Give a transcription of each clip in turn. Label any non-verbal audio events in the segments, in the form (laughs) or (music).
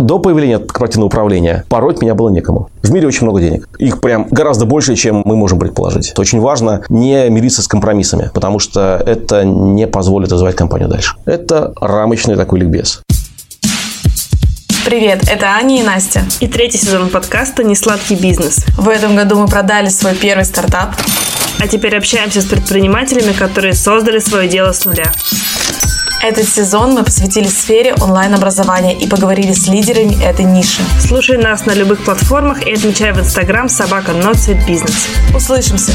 до появления корпоративного управления пороть меня было некому. В мире очень много денег. Их прям гораздо больше, чем мы можем предположить. Это очень важно не мириться с компромиссами, потому что это не позволит развивать компанию дальше. Это рамочный такой ликбез. Привет, это Аня и Настя. И третий сезон подкаста «Несладкий бизнес». В этом году мы продали свой первый стартап. А теперь общаемся с предпринимателями, которые создали свое дело с нуля. Этот сезон мы посвятили сфере онлайн-образования и поговорили с лидерами этой ниши. Слушай нас на любых платформах и отмечай в Инстаграм собака Бизнес. Услышимся!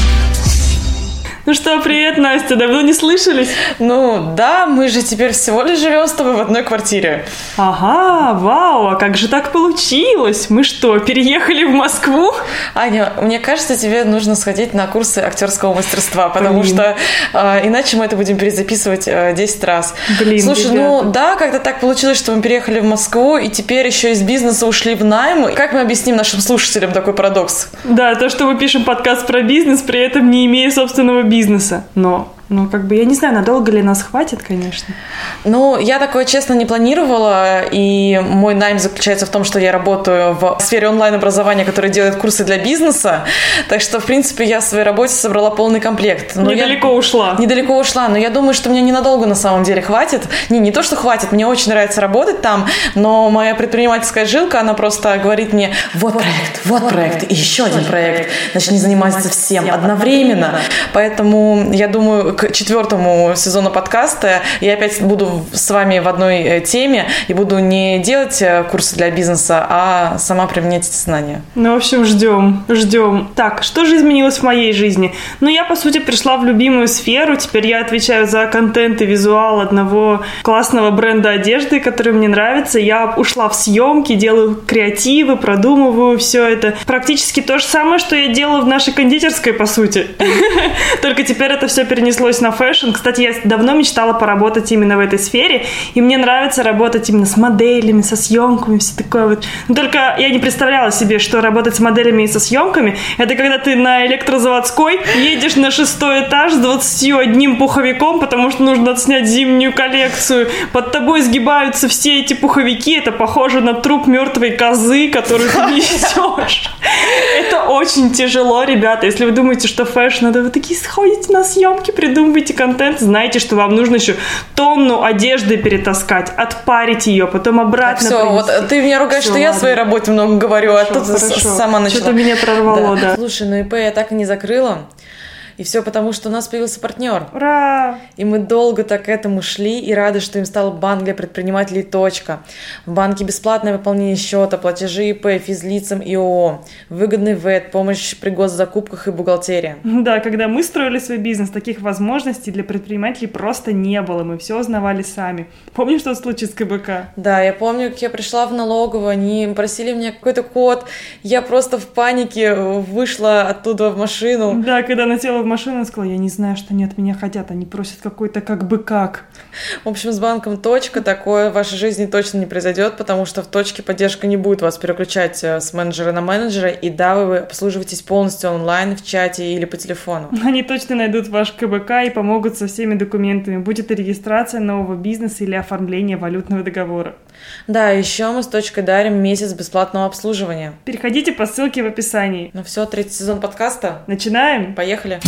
Ну что, привет, Настя, давно не слышались? Ну да, мы же теперь всего лишь живем с тобой в одной квартире. Ага, вау, а как же так получилось? Мы что, переехали в Москву? Аня, мне кажется, тебе нужно сходить на курсы актерского мастерства, потому Блин. что э, иначе мы это будем перезаписывать э, 10 раз. Блин, Слушай, ребята. ну да, как-то так получилось, что мы переехали в Москву и теперь еще из бизнеса ушли в найм. Как мы объясним нашим слушателям такой парадокс? Да, то, что мы пишем подкаст про бизнес, при этом не имея собственного бизнеса бизнеса, но ну, как бы, я не знаю, надолго ли нас хватит, конечно. Ну, я такое, честно, не планировала, и мой найм заключается в том, что я работаю в сфере онлайн-образования, которая делает курсы для бизнеса, так что, в принципе, я в своей работе собрала полный комплект. Но недалеко я... ушла. Недалеко ушла, но я думаю, что мне ненадолго на самом деле хватит. Не, не то, что хватит, мне очень нравится работать там, но моя предпринимательская жилка, она просто говорит мне, вот проект, вот проект, и еще один проект, начни заниматься всем одновременно. Поэтому, я думаю, к четвертому сезону подкаста я опять буду с вами в одной э, теме и буду не делать э, курсы для бизнеса, а сама применять эти знания. Ну, в общем, ждем, ждем. Так, что же изменилось в моей жизни? Ну, я, по сути, пришла в любимую сферу. Теперь я отвечаю за контент и визуал одного классного бренда одежды, который мне нравится. Я ушла в съемки, делаю креативы, продумываю все это. Практически то же самое, что я делала в нашей кондитерской, по сути. (laughs) Только теперь это все перенесло перенеслось на fashion. Кстати, я давно мечтала поработать именно в этой сфере, и мне нравится работать именно с моделями, со съемками, все такое вот. Но только я не представляла себе, что работать с моделями и со съемками, это когда ты на электрозаводской едешь на шестой этаж с 21 пуховиком, потому что нужно отснять зимнюю коллекцию. Под тобой сгибаются все эти пуховики, это похоже на труп мертвой козы, которую ты несешь. Это очень тяжело, ребята. Если вы думаете, что fashion, надо вы такие сходите на съемки, придумать придумываете контент, знаете, что вам нужно еще тонну одежды перетаскать, отпарить ее, потом обратно так, все, вот ты меня ругаешь, все, что ладно. я в своей работе много говорю, хорошо, а тут хорошо. сама начала. Что-то меня прорвало, да. да. Слушай, ну ИП я так и не закрыла. И все потому, что у нас появился партнер. Ура! И мы долго так к этому шли и рады, что им стал банк для предпринимателей «Точка». В банке бесплатное выполнение счета, платежи ИП, физлицам и ООО, выгодный ВЭД, помощь при госзакупках и бухгалтерия. Да, когда мы строили свой бизнес, таких возможностей для предпринимателей просто не было. Мы все узнавали сами. Помнишь тот случай с КБК? Да, я помню, как я пришла в налоговую, они просили мне какой-то код. Я просто в панике вышла оттуда в машину. Да, когда на тело в машину и сказала, я не знаю, что они от меня хотят, они просят какой-то как бы как. В общем, с банком «Точка» такое в вашей жизни точно не произойдет, потому что в «Точке» поддержка не будет вас переключать э, с менеджера на менеджера, и да, вы обслуживаетесь полностью онлайн, в чате или по телефону. (laughs) Они точно найдут ваш КБК и помогут со всеми документами, будет регистрация нового бизнеса или оформление валютного договора. Да, еще мы с «Точкой» дарим месяц бесплатного обслуживания. Переходите по ссылке в описании. Ну все, третий сезон подкаста. Начинаем? Поехали.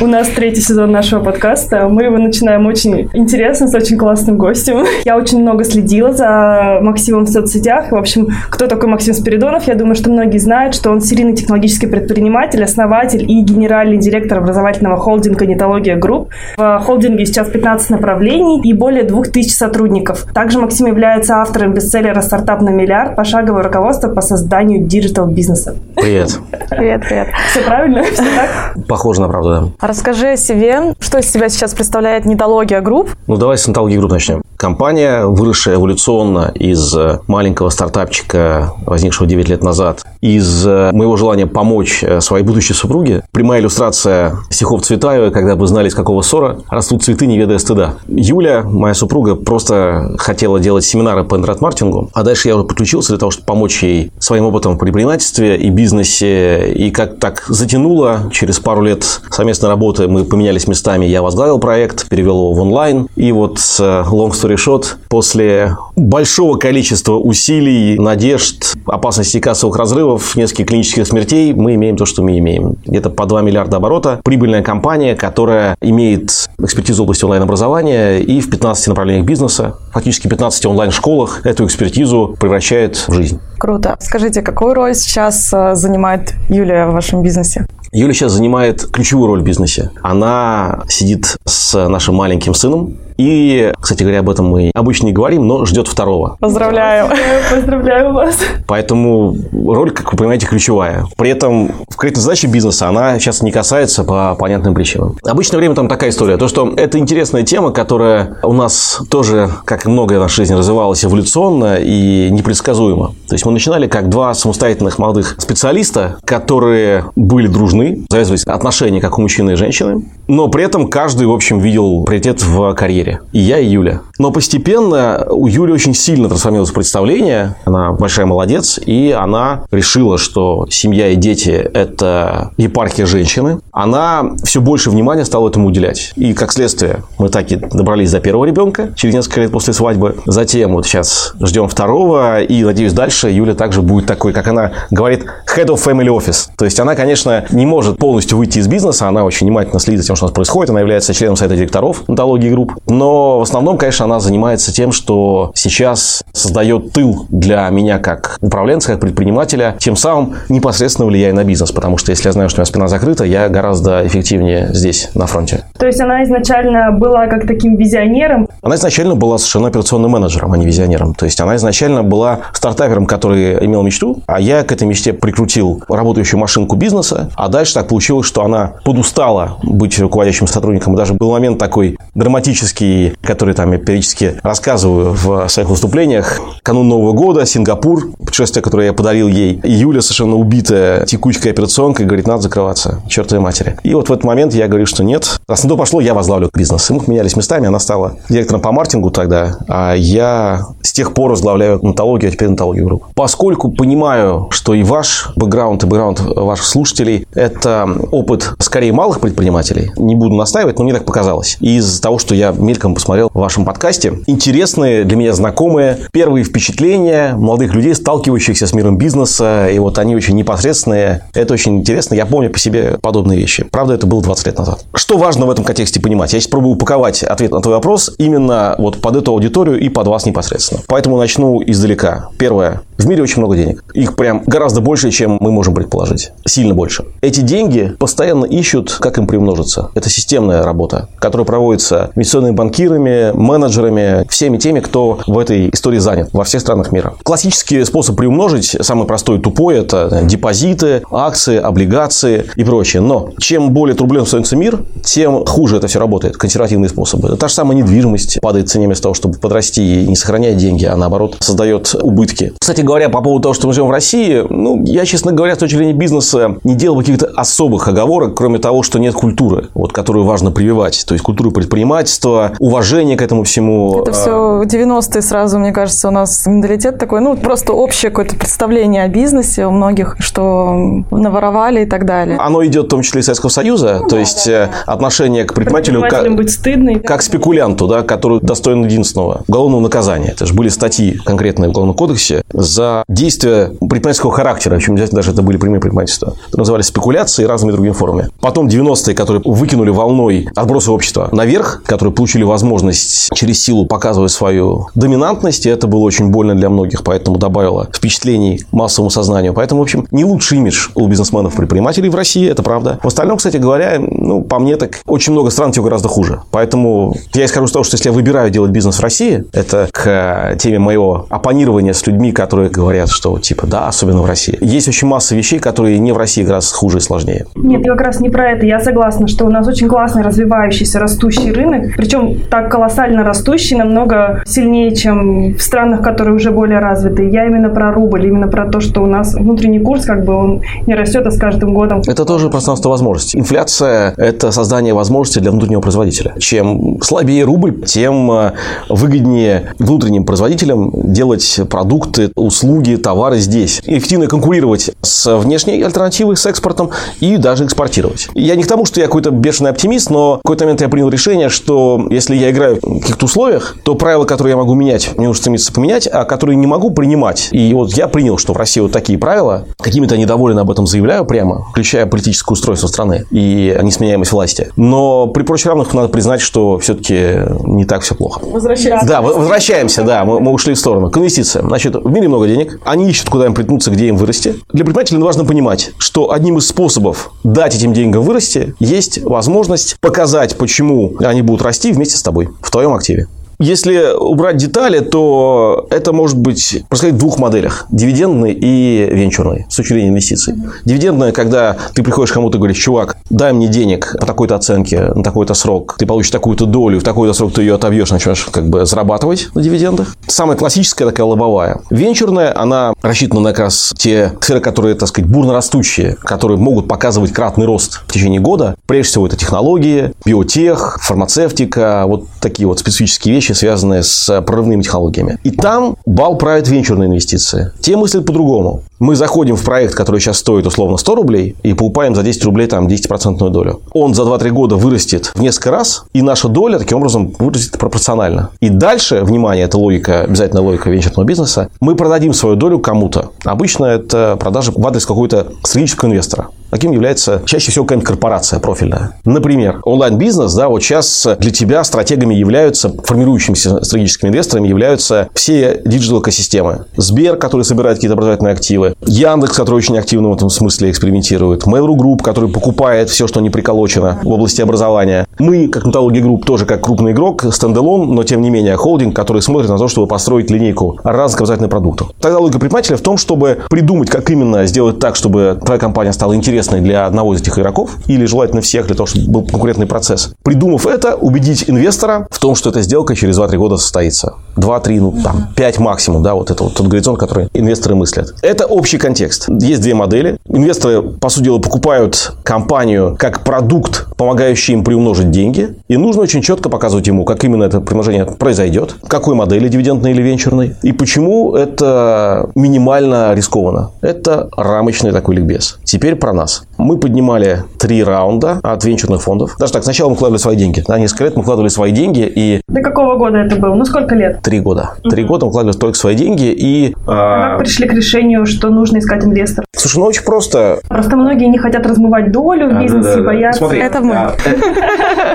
У нас третий сезон нашего подкаста. Мы его начинаем очень интересно, с очень классным гостем. Я очень много следила за Максимом в соцсетях. В общем, кто такой Максим Спиридонов? Я думаю, что многие знают, что он серийный технологический предприниматель, основатель и генеральный директор образовательного холдинга «Нетология Групп». В холдинге сейчас 15 направлений и более 2000 сотрудников. Также Максим является автором бестселлера «Стартап на миллиард. Пошаговое руководство по созданию digital-бизнеса». Привет. Привет, привет. Все правильно? Все так? Похоже на правду, да. Расскажи о себе, что из себя сейчас представляет Нетология Групп? Ну, давай с Нетологии Групп начнем. Компания, выросшая эволюционно из э, маленького стартапчика, возникшего 9 лет назад, из э, моего желания помочь э, своей будущей супруге. Прямая иллюстрация стихов Цветаева, когда бы знали, из какого сора растут цветы, не ведая стыда. Юля, моя супруга, просто хотела делать семинары по интернет-маркетингу, а дальше я уже подключился для того, чтобы помочь ей своим опытом в предпринимательстве и бизнесе. И как так затянуло, через пару лет совместной работы мы поменялись местами, я возглавил проект, перевел его в онлайн. И вот, long story решет. После большого количества усилий, надежд, опасности кассовых разрывов, нескольких клинических смертей, мы имеем то, что мы имеем. Где-то по 2 миллиарда оборота. Прибыльная компания, которая имеет экспертизу в области онлайн-образования и в 15 направлениях бизнеса, фактически 15 онлайн-школах эту экспертизу превращает в жизнь. Круто. Скажите, какую роль сейчас э, занимает Юлия в вашем бизнесе? Юля сейчас занимает ключевую роль в бизнесе. Она сидит с нашим маленьким сыном, и, кстати говоря, об этом мы обычно не говорим, но ждет второго. Поздравляю. Поздравляю вас. Поэтому роль, как вы понимаете, ключевая. При этом в конкретной задаче бизнеса она сейчас не касается по понятным причинам. Обычное время там такая история. То, что это интересная тема, которая у нас тоже, как и многое в нашей жизни, развивалась эволюционно и непредсказуемо. То есть мы начинали как два самостоятельных молодых специалиста, которые были дружны, завязывались отношения как у мужчины и женщины, но при этом каждый, в общем, видел приоритет в карьере мире. И я, и Юля. Но постепенно у Юли очень сильно трансформировалось представление. Она большая молодец, и она решила, что семья и дети – это епархия женщины. Она все больше внимания стала этому уделять. И, как следствие, мы так и добрались до первого ребенка через несколько лет после свадьбы. Затем вот сейчас ждем второго, и, надеюсь, дальше Юля также будет такой, как она говорит, head of family office. То есть она, конечно, не может полностью выйти из бизнеса, она очень внимательно следит за тем, что у нас происходит, она является членом совета директоров онтологии групп, но в основном, конечно, она занимается тем, что сейчас создает тыл для меня как управленца, как предпринимателя, тем самым непосредственно влияя на бизнес, потому что если я знаю, что у меня спина закрыта, я гораздо эффективнее здесь, на фронте. То есть она изначально была как таким визионером? Она изначально была совершенно операционным менеджером, а не визионером. То есть она изначально была стартапером, который имел мечту, а я к этой мечте прикрутил работающую машинку бизнеса, а дальше так получилось, что она подустала быть руководящим сотрудником. Даже был момент такой драматический, который там я периодически рассказываю в своих выступлениях. Канун Нового года, Сингапур, путешествие, которое я подарил ей. И Юля совершенно убитая текучкой операционкой, говорит, надо закрываться, чертовой матери. И вот в этот момент я говорю, что нет. Раз на то пошло, я возглавлю бизнес. И мы менялись местами, она стала директором по маркетингу тогда, а я с тех пор возглавляю натологию, а теперь натологию групп. Поскольку понимаю, что и ваш бэкграунд, и бэкграунд ваших слушателей – это опыт скорее малых предпринимателей, не буду настаивать, но мне так показалось. И из-за того, что я мельком посмотрел в вашем подкасте, интересные для меня знакомые первые впечатления молодых людей, сталкивающихся с миром бизнеса, и вот они очень непосредственные. Это очень интересно. Я помню по себе подобные вещи. Правда, это было 20 лет назад. Что важно в этом контексте понимать? Я сейчас пробую упаковать ответ на твой вопрос именно вот под эту аудиторию и под вас непосредственно. Поэтому начну издалека. Первое. В мире очень много денег. Их прям гораздо больше, чем мы можем предположить. Сильно больше. Эти деньги постоянно ищут, как им приумножиться. Это системная работа, которая проводится инвестиционными банкирами, менеджерами, всеми теми, кто в этой истории занят во всех странах мира. Классический способ приумножить, самый простой и тупой, это депозиты, акции, облигации и прочее. Но чем более турбулентным становится мир, тем хуже это все работает. Консервативные способы. Та же самая недвижимость падает в цене вместо того, чтобы подрасти и не сохранять деньги, а наоборот создает убытки. Кстати говоря, по поводу того, что мы живем в России, ну, я, честно говоря, с точки зрения бизнеса не делал каких-то особых оговорок, кроме того, что нет культуры, вот, которую важно прививать. То есть культуру предпринимательства, уважение к этому всему. Это все 90-е сразу, мне кажется, у нас менталитет такой, ну, просто общее какое-то представление о бизнесе у многих, что наворовали и так далее. Оно идет в том числе из Советского Союза, ну, то да, есть да, э, да. отношение к предпринимателю как, быть стыдно, как спекулянту, да, который достоин единственного уголовного наказания. Это же были статьи конкретные в Уголовном кодексе за действия предпринимательского характера, причем даже это были прямые предпринимательства. Это назывались спекуляции разными другими формами. Потом 90-е, которые выкинули волной отбросы общества наверх, которые получили возможность через силу показывать свою доминантность, и это было очень больно для многих, поэтому добавило впечатлений массовому сознанию. Поэтому, в общем, не лучший имидж у бизнесменов-предпринимателей в России, это правда. В остальном, кстати говоря, ну, по мне так очень много стран чего гораздо хуже. Поэтому я исхожу из того, что если я выбираю делать бизнес в России, это к теме моего оппонирования с людьми, которые говорят, что типа да, особенно в России. Есть очень масса вещей, которые не в России гораздо хуже и сложнее. Нет, я как раз не про это. Я согласна, что у нас очень классный развивающийся, растущий рынок, причем так колоссально растущий, намного сильнее, чем в странах, которые уже более развиты. Я именно про рубль, именно про то, что у нас внутренний курс, как бы он не растет, а с каждым годом... Это тоже пространство возможностей. Инфляция – это создание возможностей для внутреннего производителя. Чем слабее рубль, тем э, выгоднее внутренним производителям делать продукты, услуги, услуги, товары здесь. Эффективно конкурировать с внешней альтернативой, с экспортом и даже экспортировать. Я не к тому, что я какой-то бешеный оптимист, но в какой-то момент я принял решение, что если я играю в каких-то условиях, то правила, которые я могу менять, мне нужно стремиться поменять, а которые не могу принимать. И вот я принял, что в России вот такие правила, какими-то недоволен об этом заявляю прямо, включая политическое устройство страны и несменяемость власти. Но при прочих равных надо признать, что все-таки не так все плохо. Возвращаемся. Да, возвращаемся, да, мы, мы ушли в сторону. К инвестициям. Значит, в мире много денег, они ищут, куда им притнуться, где им вырасти. Для предпринимателей важно понимать, что одним из способов дать этим деньгам вырасти есть возможность показать, почему они будут расти вместе с тобой в твоем активе. Если убрать детали, то это может быть происходить в двух моделях. Дивидендный и венчурный, с точки инвестиций. Дивидендная, когда ты приходишь кому-то и говоришь, чувак, дай мне денег по такой-то оценке, на такой-то срок, ты получишь такую-то долю, в такой-то срок ты ее отобьешь, начнешь как бы зарабатывать на дивидендах. Самая классическая такая лобовая. Венчурная, она рассчитана на как раз те сферы, которые, так сказать, бурно растущие, которые могут показывать кратный рост в течение года. Прежде всего, это технологии, биотех, фармацевтика, вот такие вот специфические вещи, вещи, связанные с прорывными технологиями. И там бал правит венчурные инвестиции. Те мыслят по-другому. Мы заходим в проект, который сейчас стоит условно 100 рублей, и покупаем за 10 рублей там 10% долю. Он за 2-3 года вырастет в несколько раз, и наша доля таким образом вырастет пропорционально. И дальше, внимание, это логика, обязательно логика венчурного бизнеса, мы продадим свою долю кому-то. Обычно это продажа в адрес какого-то стратегического инвестора. Таким является чаще всего какая-нибудь корпорация профильная. Например, онлайн-бизнес, да, вот сейчас для тебя стратегами являются, формирующимися стратегическими инвесторами являются все digital-экосистемы. Сбер, который собирает какие-то образовательные активы, Яндекс, который очень активно в этом смысле экспериментирует, Mail.ru Group, который покупает все, что не приколочено в области образования. Мы, как Нетология Групп, тоже как крупный игрок, standalone, но тем не менее холдинг, который смотрит на то, чтобы построить линейку разных образовательных продуктов. Тогда логика предпринимателя в том, чтобы придумать, как именно сделать так, чтобы твоя компания стала интересной для одного из этих игроков, или желательно всех, для того, чтобы был конкурентный процесс. Придумав это, убедить инвестора в том, что эта сделка через 2-3 года состоится. 2-3, ну там 5 максимум, да, вот это вот тот горизонт, который инвесторы мыслят. Это общий контекст. Есть две модели. Инвесторы, по сути дела, покупают компанию как продукт, помогающий им приумножить деньги, и нужно очень четко показывать ему, как именно это приумножение произойдет, какой модели, дивидендной или венчурной, и почему это минимально рискованно. Это рамочный такой ликбез. Теперь про нас. Мы поднимали три раунда от венчурных фондов. Даже так, сначала мы вкладывали свои деньги. На несколько лет мы вкладывали свои деньги и... До какого года это было? Ну, сколько лет? Три года. Угу. Три года мы вкладывали только свои деньги и... А, а как пришли к решению, что нужно искать инвестора? Слушай, ну очень просто. Просто многие не хотят размывать долю в бизнесе, да, да, да. боятся. Смотри, это мы.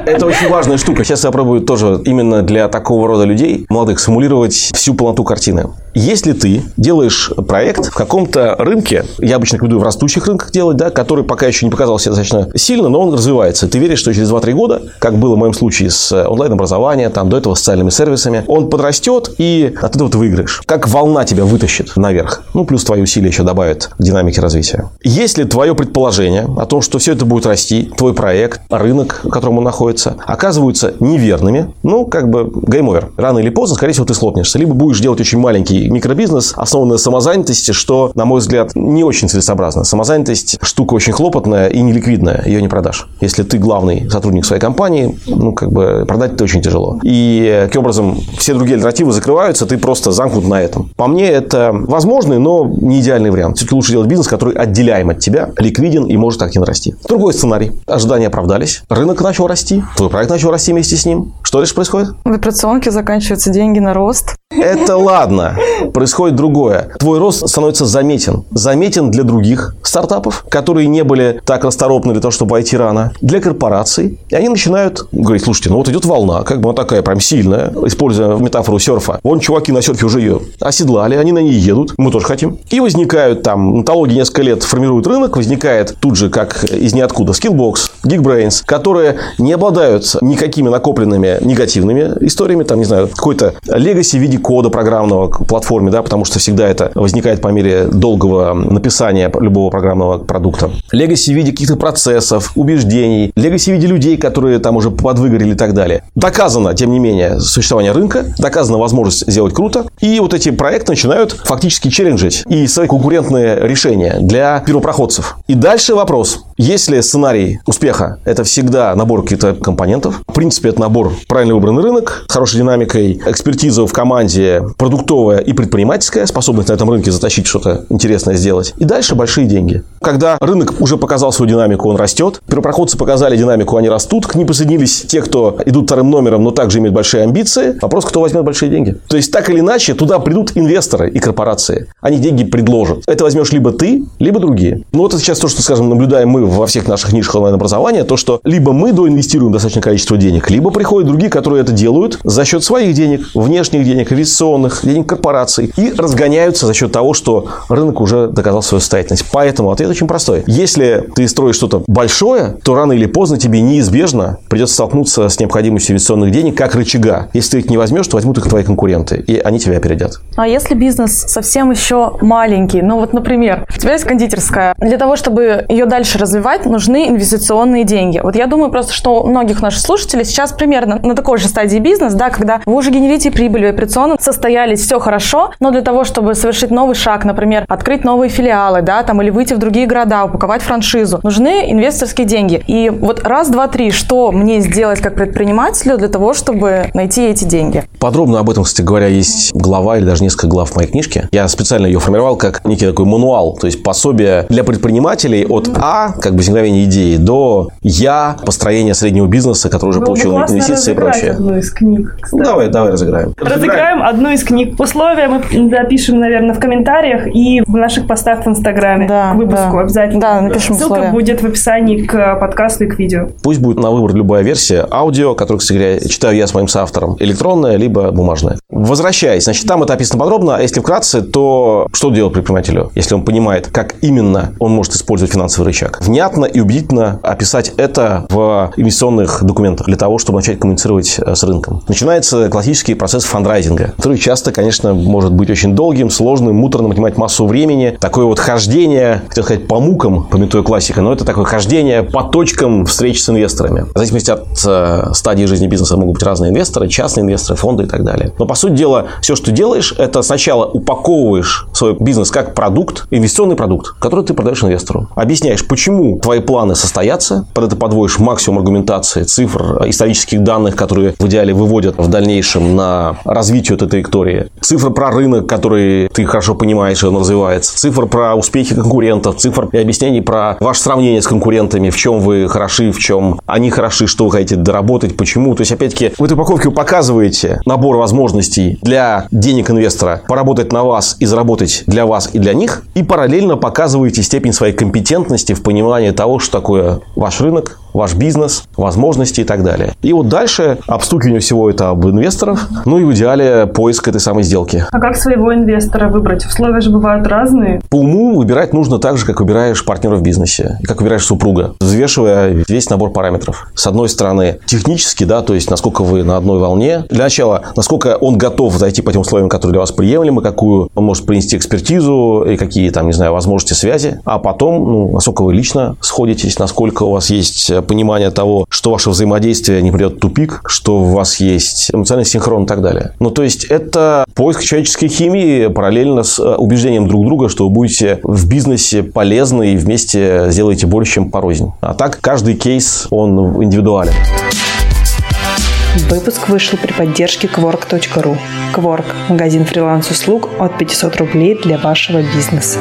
Это очень важная штука. Сейчас я пробую тоже именно для такого рода людей, молодых, симулировать всю полноту картины. Если ты делаешь проект в каком-то рынке, я обычно рекомендую в растущих рынках делать, да, который пока еще не показался достаточно сильно, но он развивается. Ты веришь, что через 2-3 года, как было в моем случае с онлайн-образованием, там, до этого с социальными сервисами, он подрастет, и от этого ты выиграешь. Как волна тебя вытащит наверх. Ну, плюс твои усилия еще добавят к динамике развития. Если твое предположение о том, что все это будет расти, твой проект, рынок, в котором он находится, оказываются неверными, ну, как бы game over. Рано или поздно, скорее всего, ты схлопнешься. Либо будешь делать очень микробизнес, основанный на самозанятости, что, на мой взгляд, не очень целесообразно. Самозанятость штука очень хлопотная и неликвидная, ее не продашь. Если ты главный сотрудник своей компании, ну, как бы продать это очень тяжело. И, таким образом, все другие альтернативы закрываются, ты просто замкнут на этом. По мне, это возможный, но не идеальный вариант. Все-таки лучше делать бизнес, который отделяем от тебя, ликвиден и может активно расти. Другой сценарий. Ожидания оправдались, рынок начал расти, твой проект начал расти вместе с ним. Что дальше происходит? В операционке заканчиваются деньги на рост. Это ладно. Происходит другое. Твой рост становится заметен. Заметен для других стартапов, которые не были так расторопны для того, чтобы войти рано. Для корпораций. И они начинают говорить, слушайте, ну вот идет волна, как бы она такая прям сильная, используя метафору серфа. Вон чуваки на серфе уже ее оседлали, они на ней едут, мы тоже хотим. И возникают там, онтология несколько лет формирует рынок, возникает тут же, как из ниоткуда, Skillbox, Geekbrains, которые не обладают никакими накопленными негативными историями, там, не знаю, какой-то legacy в виде кода программного к платформе, да, потому что всегда это возникает по мере долгого написания любого программного продукта. Legacy в виде каких-то процессов, убеждений, legacy в виде людей, которые там уже подвыгорели и так далее. Доказано, тем не менее, существование рынка, доказана возможность сделать круто, и вот эти проекты начинают фактически челленджить и свои конкурентные решения для первопроходцев. И дальше вопрос, Если сценарий успеха – это всегда набор каких-то компонентов, в принципе, это набор правильно выбранный рынок, хорошей динамикой, экспертиза в команде, продуктовая и предпринимательская, способность на этом рынке затащить что-то интересное сделать. И дальше большие деньги. Когда рынок уже показал свою динамику, он растет. Первопроходцы показали динамику, они растут. К ним присоединились те, кто идут вторым номером, но также имеют большие амбиции. Вопрос, кто возьмет большие деньги. То есть, так или иначе, туда придут инвесторы и корпорации. Они деньги предложат. Это возьмешь либо ты, либо другие. Ну, вот это сейчас то, что, скажем, наблюдаем мы во всех наших нишах онлайн-образования, то, что либо мы доинвестируем достаточное количество денег, либо приходят другие, которые это делают за счет своих денег, внешних денег, инвестиционных, денег корпораций, и разгоняются за счет того, что рынок уже доказал свою состоятельность. Поэтому ответ очень простой. Если ты строишь что-то большое, то рано или поздно тебе неизбежно придется столкнуться с необходимостью инвестиционных денег как рычага. Если ты их не возьмешь, то возьмут их твои конкуренты, и они тебя опередят. А если бизнес совсем еще маленький, ну вот, например, у тебя есть кондитерская, для того, чтобы ее дальше развивать, нужны инвестиционные деньги. Вот я думаю просто, что у многих наших слушателей сейчас примерно на такой же стадии бизнес, да, когда вы уже генерите прибыль, операционно состоялись, все хорошо, но для того, чтобы совершить новый шаг, например, открыть новые филиалы, да, там, или выйти в другие города, упаковать франшизу, нужны инвесторские деньги. И вот раз, два, три, что мне сделать как предпринимателю для того, чтобы найти эти деньги? Подробно об этом, кстати говоря, есть глава или даже несколько глав в моей книжке. Я специально ее формировал как некий такой мануал, то есть пособие для предпринимателей от А, как бы возникновения идеи, до Я, построения среднего бизнеса, который уже Было бы получил инвестиции и прочее. одну из книг, кстати. Ну, давай, давай разыграем. Разыграем одну из книг. Условия мы запишем, наверное, в комментариях и в наших постах в Инстаграме Да, к выпуску да. обязательно. Да, напишем Ссылка условия. будет в описании к подкасту и к видео. Пусть будет на выбор любая версия. Аудио, которую, кстати говоря, читаю я с моим соавтором. Электронная, либо бумажная. Возвращаясь. Значит, там это описано подробно. А если вкратце, то что делать предпринимателю, если он понимает, как именно он может использовать финансовый рычаг? Внятно и убедительно описать это в инвестиционных документах для того, чтобы начать коммуницировать э, с рынком. Начинается классический процесс фандрайзинга, который часто, конечно, может быть очень долгим, сложным, муторным, отнимать массу времени. Такое вот хождение, хотел сказать, по мукам, пометуя классика, но это такое хождение по точкам встреч с инвесторами. В зависимости от э, стадии жизни бизнеса могут быть разные инвесторы, частные инвесторы, фонды и так далее. Но, по сути дела, все, что делаешь, это сначала упаковываешь свой бизнес как продукт, инвестиционный продукт, который ты продаешь инвестору. Объясняешь, почему твои планы состоятся, под это подводишь максимум аргументации, цифр, исторических данных, которые в идеале выводят в дальнейшем на развитие этой траектории. Цифры про рынок, который ты хорошо понимаешь, и он развивается. Цифр про успехи конкурентов, цифр и объяснений про ваше сравнение с конкурентами, в чем вы хороши, в чем они хороши, что вы хотите доработать, почему. То есть, опять-таки, в этой упаковке вы показываете набор возможностей для денег инвестора поработать на вас и заработать для вас и для них, и параллельно показываете степень своей компетентности в понимании того, что такое ваш рынок, ваш бизнес, возможности и так далее. И вот дальше обстукивание всего это об инвесторов, ну и в идеале поиск этой самой сделки. А как своего инвестора выбрать? Условия же бывают разные. По уму выбирать нужно так же, как выбираешь партнера в бизнесе, как выбираешь супруга, взвешивая весь набор параметров. С одной стороны, технически, да, то есть насколько вы на одной волне. Для начала, насколько он готов зайти по тем условиям, которые для вас приемлемы, какую он может принести экспертизу и какие там, не знаю, возможности связи. А потом, ну, насколько вы лично сходитесь, насколько у вас есть понимание того, что ваше взаимодействие не придет в тупик, что у вас есть эмоциональный синхрон и так далее. Ну, то есть, это поиск человеческой химии параллельно с э, убеждением друг друга, что вы будете в бизнесе полезны и вместе сделаете больше, чем порознь. А так, каждый кейс, он индивидуален. Выпуск вышел при поддержке Quark.ru. Quark – магазин фриланс-услуг от 500 рублей для вашего бизнеса.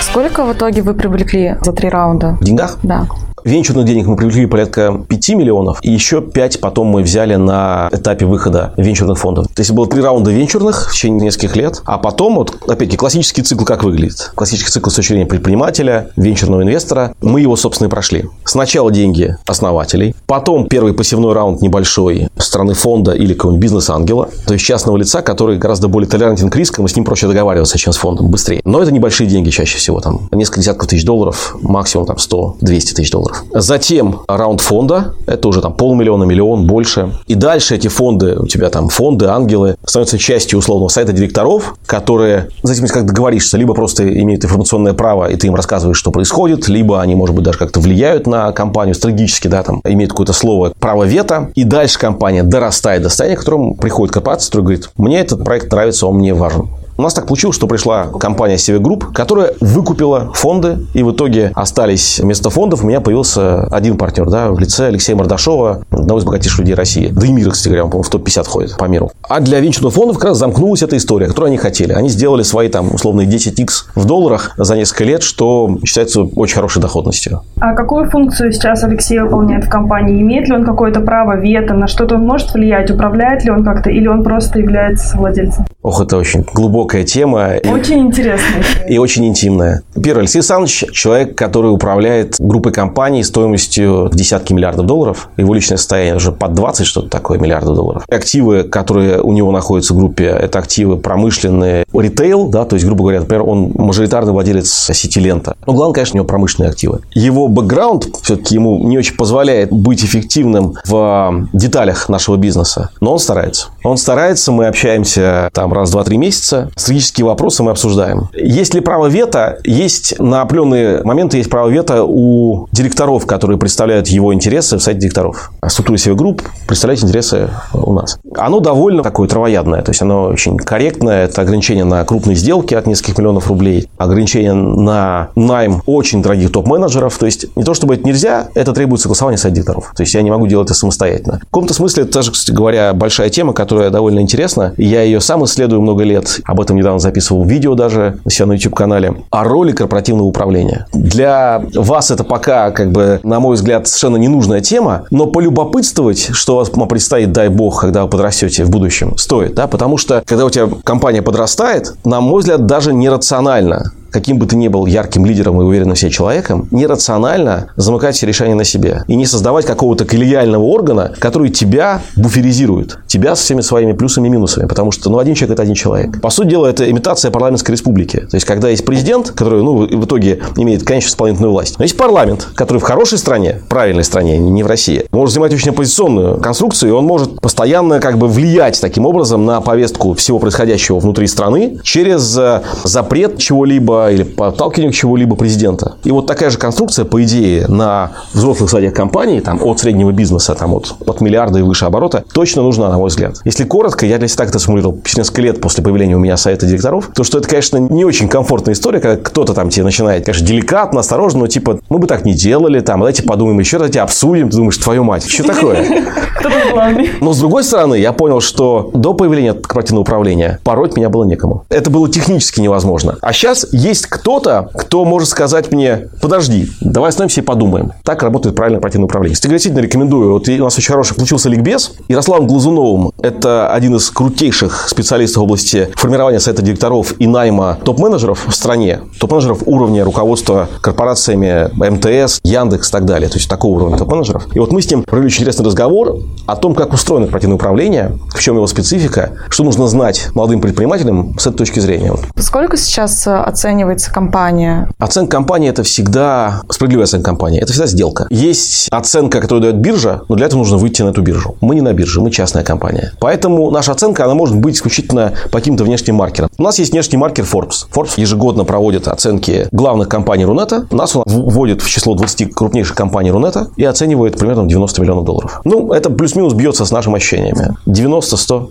Сколько в итоге вы привлекли за три раунда? В деньгах Да. Венчурных денег мы привлекли порядка 5 миллионов, и еще 5 потом мы взяли на этапе выхода венчурных фондов. То есть было три раунда венчурных в течение нескольких лет, а потом, вот, опять-таки, классический цикл как выглядит? Классический цикл с предпринимателя, венчурного инвестора. Мы его, собственно, и прошли. Сначала деньги основателей, потом первый посевной раунд небольшой со стороны фонда или какого-нибудь бизнес-ангела, то есть частного лица, который гораздо более толерантен к рискам, и с ним проще договариваться, чем с фондом, быстрее. Но это небольшие деньги чаще всего, там, несколько десятков тысяч долларов, максимум там 100-200 тысяч долларов. Затем раунд фонда, это уже там полмиллиона, миллион, больше. И дальше эти фонды, у тебя там фонды, ангелы, становятся частью условного совета директоров, которые, в зависимости, как договоришься, либо просто имеют информационное право, и ты им рассказываешь, что происходит, либо они, может быть, даже как-то влияют на компанию стратегически, да, там, имеют какое-то слово, право вето, и дальше компания дорастает до состояния, к которому приходит корпорация, которая говорит, мне этот проект нравится, он мне важен. У нас так получилось, что пришла компания Civic Group, которая выкупила фонды, и в итоге остались вместо фондов у меня появился один партнер, да, в лице Алексея Мордашова, одного из богатейших людей России. Да и мира, кстати говоря, он, по-моему, в топ-50 ходит по миру. А для венчурных фондов как раз замкнулась эта история, которую они хотели. Они сделали свои там условные 10x в долларах за несколько лет, что считается очень хорошей доходностью. А какую функцию сейчас Алексей выполняет в компании? Имеет ли он какое-то право вето, на что-то он может влиять, управляет ли он как-то, или он просто является владельцем? Ох, это очень глубокая тема. Очень интересная. И очень интимная. Первый, Алексей Александрович – человек, который управляет группой компаний стоимостью десятки миллиардов долларов. Его личное состояние уже под 20 что-то такое миллиардов долларов. Активы, которые у него находятся в группе, это активы промышленные, ритейл, да, то есть, грубо говоря, например, он мажоритарный владелец сети Лента. Но главное, конечно, у него промышленные активы. Его бэкграунд все-таки ему не очень позволяет быть эффективным в деталях нашего бизнеса, но он старается. Он старается, мы общаемся там раз, два, три месяца. Стратегические вопросы мы обсуждаем. Есть ли право вето? Есть на определенные моменты есть право вето у директоров, которые представляют его интересы в сайте директоров. А структура CV Group представляет интересы у нас. Оно довольно такое травоядное, то есть оно очень корректное. Это ограничение на крупные сделки от нескольких миллионов рублей, ограничение на найм очень дорогих топ-менеджеров. То есть не то, чтобы это нельзя, это требует согласования сайта директоров. То есть я не могу делать это самостоятельно. В каком-то смысле это кстати говоря, большая тема, которая довольно интересна. Я ее сам исследую много лет. Об этом недавно записывал видео даже на себя на YouTube-канале. О роли корпоративного управления. Для вас это пока, как бы, на мой взгляд, совершенно ненужная тема, но полюбопытствовать, что вам предстоит, дай бог, когда вы подрастете в будущем, стоит, да, потому что, когда у тебя компания подрастает, на мой взгляд, даже нерационально каким бы ты ни был ярким лидером и уверенным в себе человеком, нерационально замыкать все решения на себе. И не создавать какого-то коллегиального органа, который тебя буферизирует. Тебя со всеми своими плюсами и минусами. Потому что, ну, один человек – это один человек. По сути дела, это имитация парламентской республики. То есть, когда есть президент, который, ну, в итоге имеет, конечно, исполнительную власть. Но есть парламент, который в хорошей стране, правильной стране, не в России, может занимать очень оппозиционную конструкцию, и он может постоянно как бы влиять таким образом на повестку всего происходящего внутри страны через э, запрет чего-либо или подталкиванию к чего-либо президента. И вот такая же конструкция, по идее, на взрослых стадиях компании, там, от среднего бизнеса, там, от, от миллиарда и выше оборота, точно нужна, на мой взгляд. Если коротко, я для себя так это симулировал через несколько лет после появления у меня совета директоров, то что это, конечно, не очень комфортная история, когда кто-то там тебе начинает, конечно, деликатно, осторожно, но типа, мы бы так не делали, там, давайте подумаем еще, давайте обсудим, ты думаешь, твою мать, что такое? (laughs) Но с другой стороны, я понял, что до появления корпоративного управления пороть меня было некому. Это было технически невозможно. А сейчас есть кто-то, кто может сказать мне, подожди, давай остановимся и подумаем. Так работает правильное корпоративное управление. Действительно рекомендую. Вот у нас очень хороший получился ликбез. Ярославом Глазуновым, это один из крутейших специалистов в области формирования совета директоров и найма топ-менеджеров в стране. Топ-менеджеров уровня руководства корпорациями МТС, Яндекс и так далее. То есть такого уровня топ-менеджеров. И вот мы с ним провели очень интересный разговор о том, как устроено корпоративное управление, в чем его специфика, что нужно знать молодым предпринимателям с этой точки зрения. Сколько сейчас оценивается компания? Оценка компании – это всегда справедливая оценка компании. Это всегда сделка. Есть оценка, которую дает биржа, но для этого нужно выйти на эту биржу. Мы не на бирже, мы частная компания. Поэтому наша оценка, она может быть исключительно по каким-то внешним маркерам. У нас есть внешний маркер Forbes. Forbes ежегодно проводит оценки главных компаний Рунета. Нас он вводит в число 20 крупнейших компаний Рунета и оценивает примерно 90 миллионов долларов. Ну, это плюс-минус бьется с нашими ощущениями. 90-100.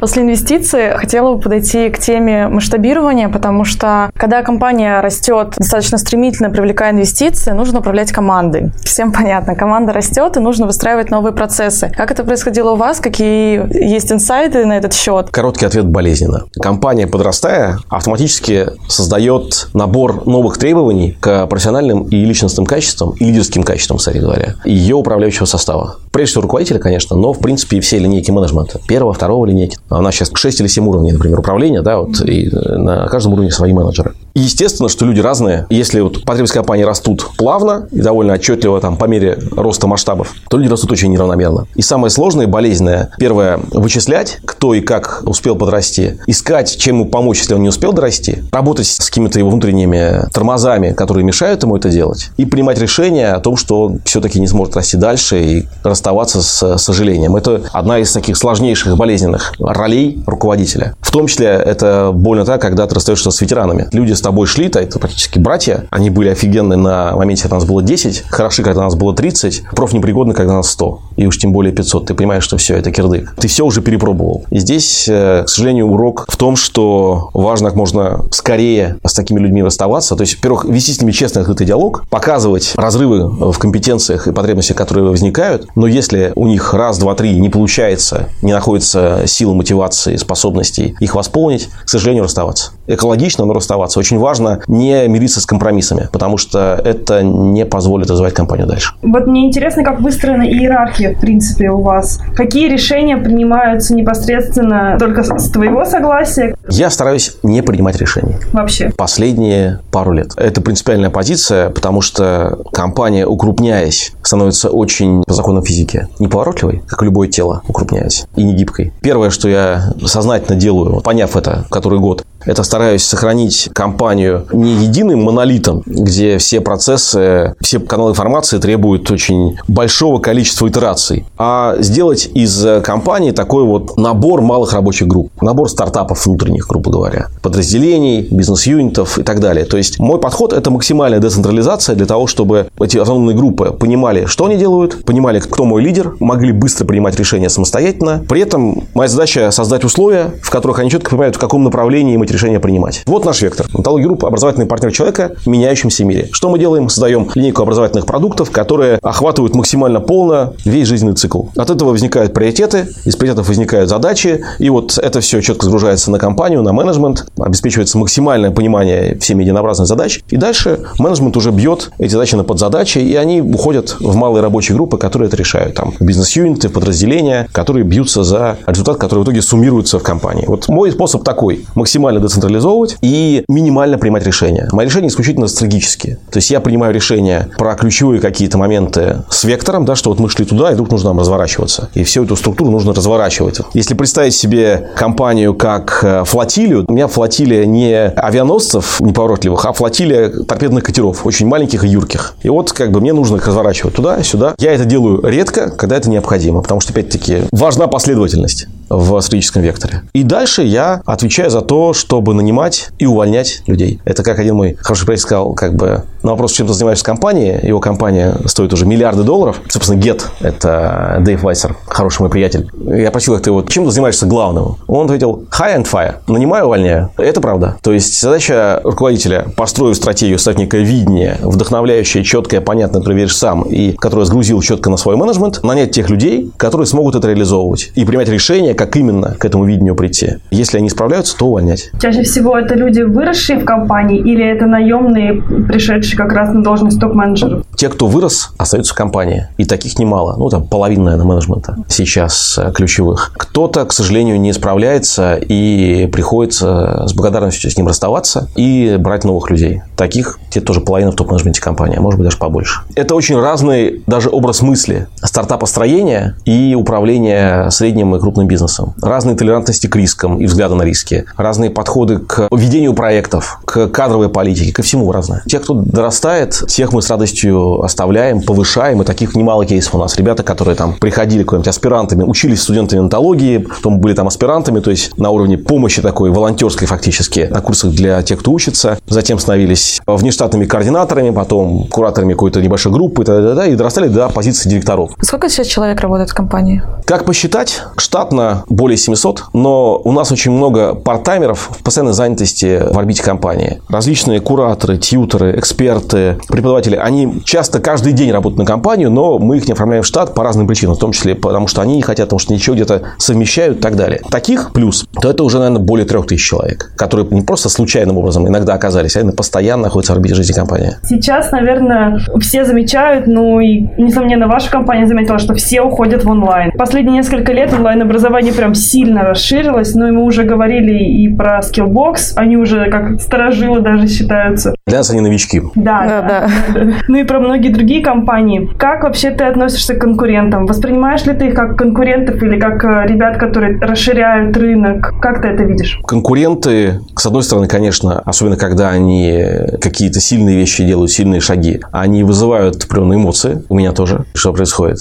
После инвестиций хотела бы подойти к теме масштабирования, потому что когда компания растет достаточно стремительно, привлекая инвестиции, нужно управлять командой. Всем понятно, команда растет, и нужно выстраивать новые процессы. Как это происходило у вас? Какие есть инсайты на этот счет? Короткий ответ – болезненно. Компания, подрастая, автоматически создает набор новых требований к профессиональным и личностным качествам, и лидерским качествам, кстати говоря, ее управляющего состава. Прежде всего руководителя, конечно, но, в принципе, и все линейки менеджмента. Первого, второго линейки. У нас сейчас 6 или 7 уровней, например, управления, да, вот, и на каждом уровне свои менеджеры. И естественно, что люди разные. Если вот потребности компании растут плавно и довольно отчетливо там, по мере роста масштабов, то люди растут очень неравномерно. И самое сложное болезненное, первое, вычислять, кто и как успел подрасти, искать, чем ему помочь, если он не успел дорасти, работать с какими-то его внутренними тормозами, которые мешают ему это делать, и принимать решение о том, что он все-таки не сможет расти дальше и расставаться с сожалением. Это одна из таких сложнейших болезненных ролей руководителя. В том числе это больно так, когда ты расстаешься с ветеранами. Люди с тобой шли, это практически братья. Они были офигенны на моменте, когда нас было 10, хороши, когда нас было 30, профнепригодны, когда нас 100. И уж тем более 500. Ты понимаешь, что все, это кирдык. Ты все уже перепробовал. И здесь, э, к сожалению, урок в том, что важно как можно скорее с такими людьми расставаться. То есть, во-первых, вести с ними честный открытый диалог, показывать разрывы в компетенциях и потребностях, которые возникают. Но если у них раз, два, три не получается, не находится силы мотивации, способностей их восполнить, к сожалению, расставаться. Экологично, но расставаться. Очень важно не мириться с компромиссами, потому что это не позволит развивать компанию дальше. Вот мне интересно, как выстроена иерархия, в принципе, у вас. Какие решения принимаются непосредственно только с твоего согласия? Я стараюсь не принимать решений. Вообще? Последние пару лет. Это принципиальная позиция, потому что компания, укрупняясь, становится очень по законам физики неповоротливой, как любое тело, укрупняясь, и не гибкой. Первое, что я сознательно делаю, поняв это который год, это стараюсь сохранить компанию не единым монолитом, где все процессы, все каналы информации требуют очень большого количества итераций, а сделать из компании такой вот набор малых рабочих групп, набор стартапов внутренних, грубо говоря, подразделений, бизнес-юнитов и так далее. То есть мой подход – это максимальная децентрализация для того, чтобы эти автономные группы понимали, что они делают, понимали, кто мой лидер, могли быстро принимать решения самостоятельно. При этом моя задача создать условия, в которых они четко понимают, в каком направлении эти решения принимать. Вот наш вектор. Онтология группа – образовательный партнер человека в меняющемся мире. Что мы делаем? Создаем линейку образовательных продуктов, которые охватывают максимально полно весь жизненный цикл. От этого возникают приоритеты, из приоритетов возникают задачи, и вот это все четко загружается на компанию, на менеджмент, обеспечивается максимальное понимание всеми единообразных задач, и дальше менеджмент уже бьет эти задачи на подзадачи, и они уходят в малые рабочие группы, которые это решают. Там бизнес-юниты, подразделения, которые бьются за результат, который в итоге суммируется в компании. Вот мой способ такой. Максимально децентрализовывать и минимально принимать решения. Мои решения исключительно стратегические. То есть я принимаю решения про ключевые какие-то моменты с вектором, да, что вот мы шли туда, и вдруг нужно нам разворачиваться. И всю эту структуру нужно разворачивать. Если представить себе компанию как э, флотилию, у меня флотилия не авианосцев неповоротливых, а флотилия торпедных катеров, очень маленьких и юрких. И вот как бы мне нужно их разворачивать туда, сюда. Я это делаю редко, когда это необходимо, потому что, опять-таки, важна последовательность в стратегическом векторе. И дальше я отвечаю за то, чтобы нанимать и увольнять людей. Это как один мой хороший приятель сказал, как бы на вопрос, чем ты занимаешься в компании, его компания стоит уже миллиарды долларов. Собственно, Get, это Дэйв Вайсер, хороший мой приятель. Я просил их, ты вот чем ты занимаешься главным? Он ответил, high and fire. Нанимаю, увольняю. Это правда. То есть задача руководителя построить стратегию, стать некое видение, вдохновляющее, четкое, понятное, которое сам, и которое сгрузил четко на свой менеджмент, нанять тех людей, которые смогут это реализовывать и принимать решения, как именно к этому видению прийти. Если они справляются, то увольнять. Чаще всего это люди, выросшие в компании, или это наемные, пришедшие как раз на должность топ-менеджеров? Те, кто вырос, остаются в компании. И таких немало. Ну, там половина, наверное, менеджмента сейчас э, ключевых. Кто-то, к сожалению, не справляется и приходится с благодарностью с ним расставаться и брать новых людей. Таких те тоже половина в топ-менеджменте компании, а может быть даже побольше. Это очень разный даже образ мысли стартапостроения и управления средним и крупным бизнесом, разные толерантности к рискам и взгляды на риски, разные подходы к ведению проектов, к кадровой политике, ко всему разное. Те, кто дорастает, тех мы с радостью оставляем, повышаем, и таких немало кейсов у нас. Ребята, которые там приходили какими-нибудь аспирантами, учились студентами онтологии, потом были там аспирантами, то есть на уровне помощи такой волонтерской фактически, на курсах для тех, кто учится, затем становились внештатными координаторами, потом кураторами какой-то небольшой группы, и, и дорастали до позиции директоров. Сколько сейчас человек работает в компании? Как посчитать? Штатно более 700, но у нас очень много партаймеров в постоянной занятости в орбите компании. Различные кураторы, тьютеры, эксперты, преподаватели, они часто каждый день работают на компанию, но мы их не оформляем в штат по разным причинам, в том числе потому, что они не хотят, потому что ничего где-то совмещают и так далее. Таких плюс, то это уже, наверное, более 3000 человек, которые не просто случайным образом иногда оказались, а именно постоянно находятся в орбите жизни компании. Сейчас, наверное, все замечают, ну и, несомненно, ваша компания заметила, что все уходят в онлайн. Последние несколько лет онлайн-образование прям сильно расширилась, но мы уже говорили и про Skillbox, они уже как старожилы даже считаются. Для нас они новички. Да, да, да. (laughs) Ну и про многие другие компании. Как вообще ты относишься к конкурентам? Воспринимаешь ли ты их как конкурентов или как э, ребят, которые расширяют рынок? Как ты это видишь? Конкуренты, с одной стороны, конечно, особенно когда они какие-то сильные вещи делают, сильные шаги, они вызывают определенные эмоции. У меня тоже. Что происходит?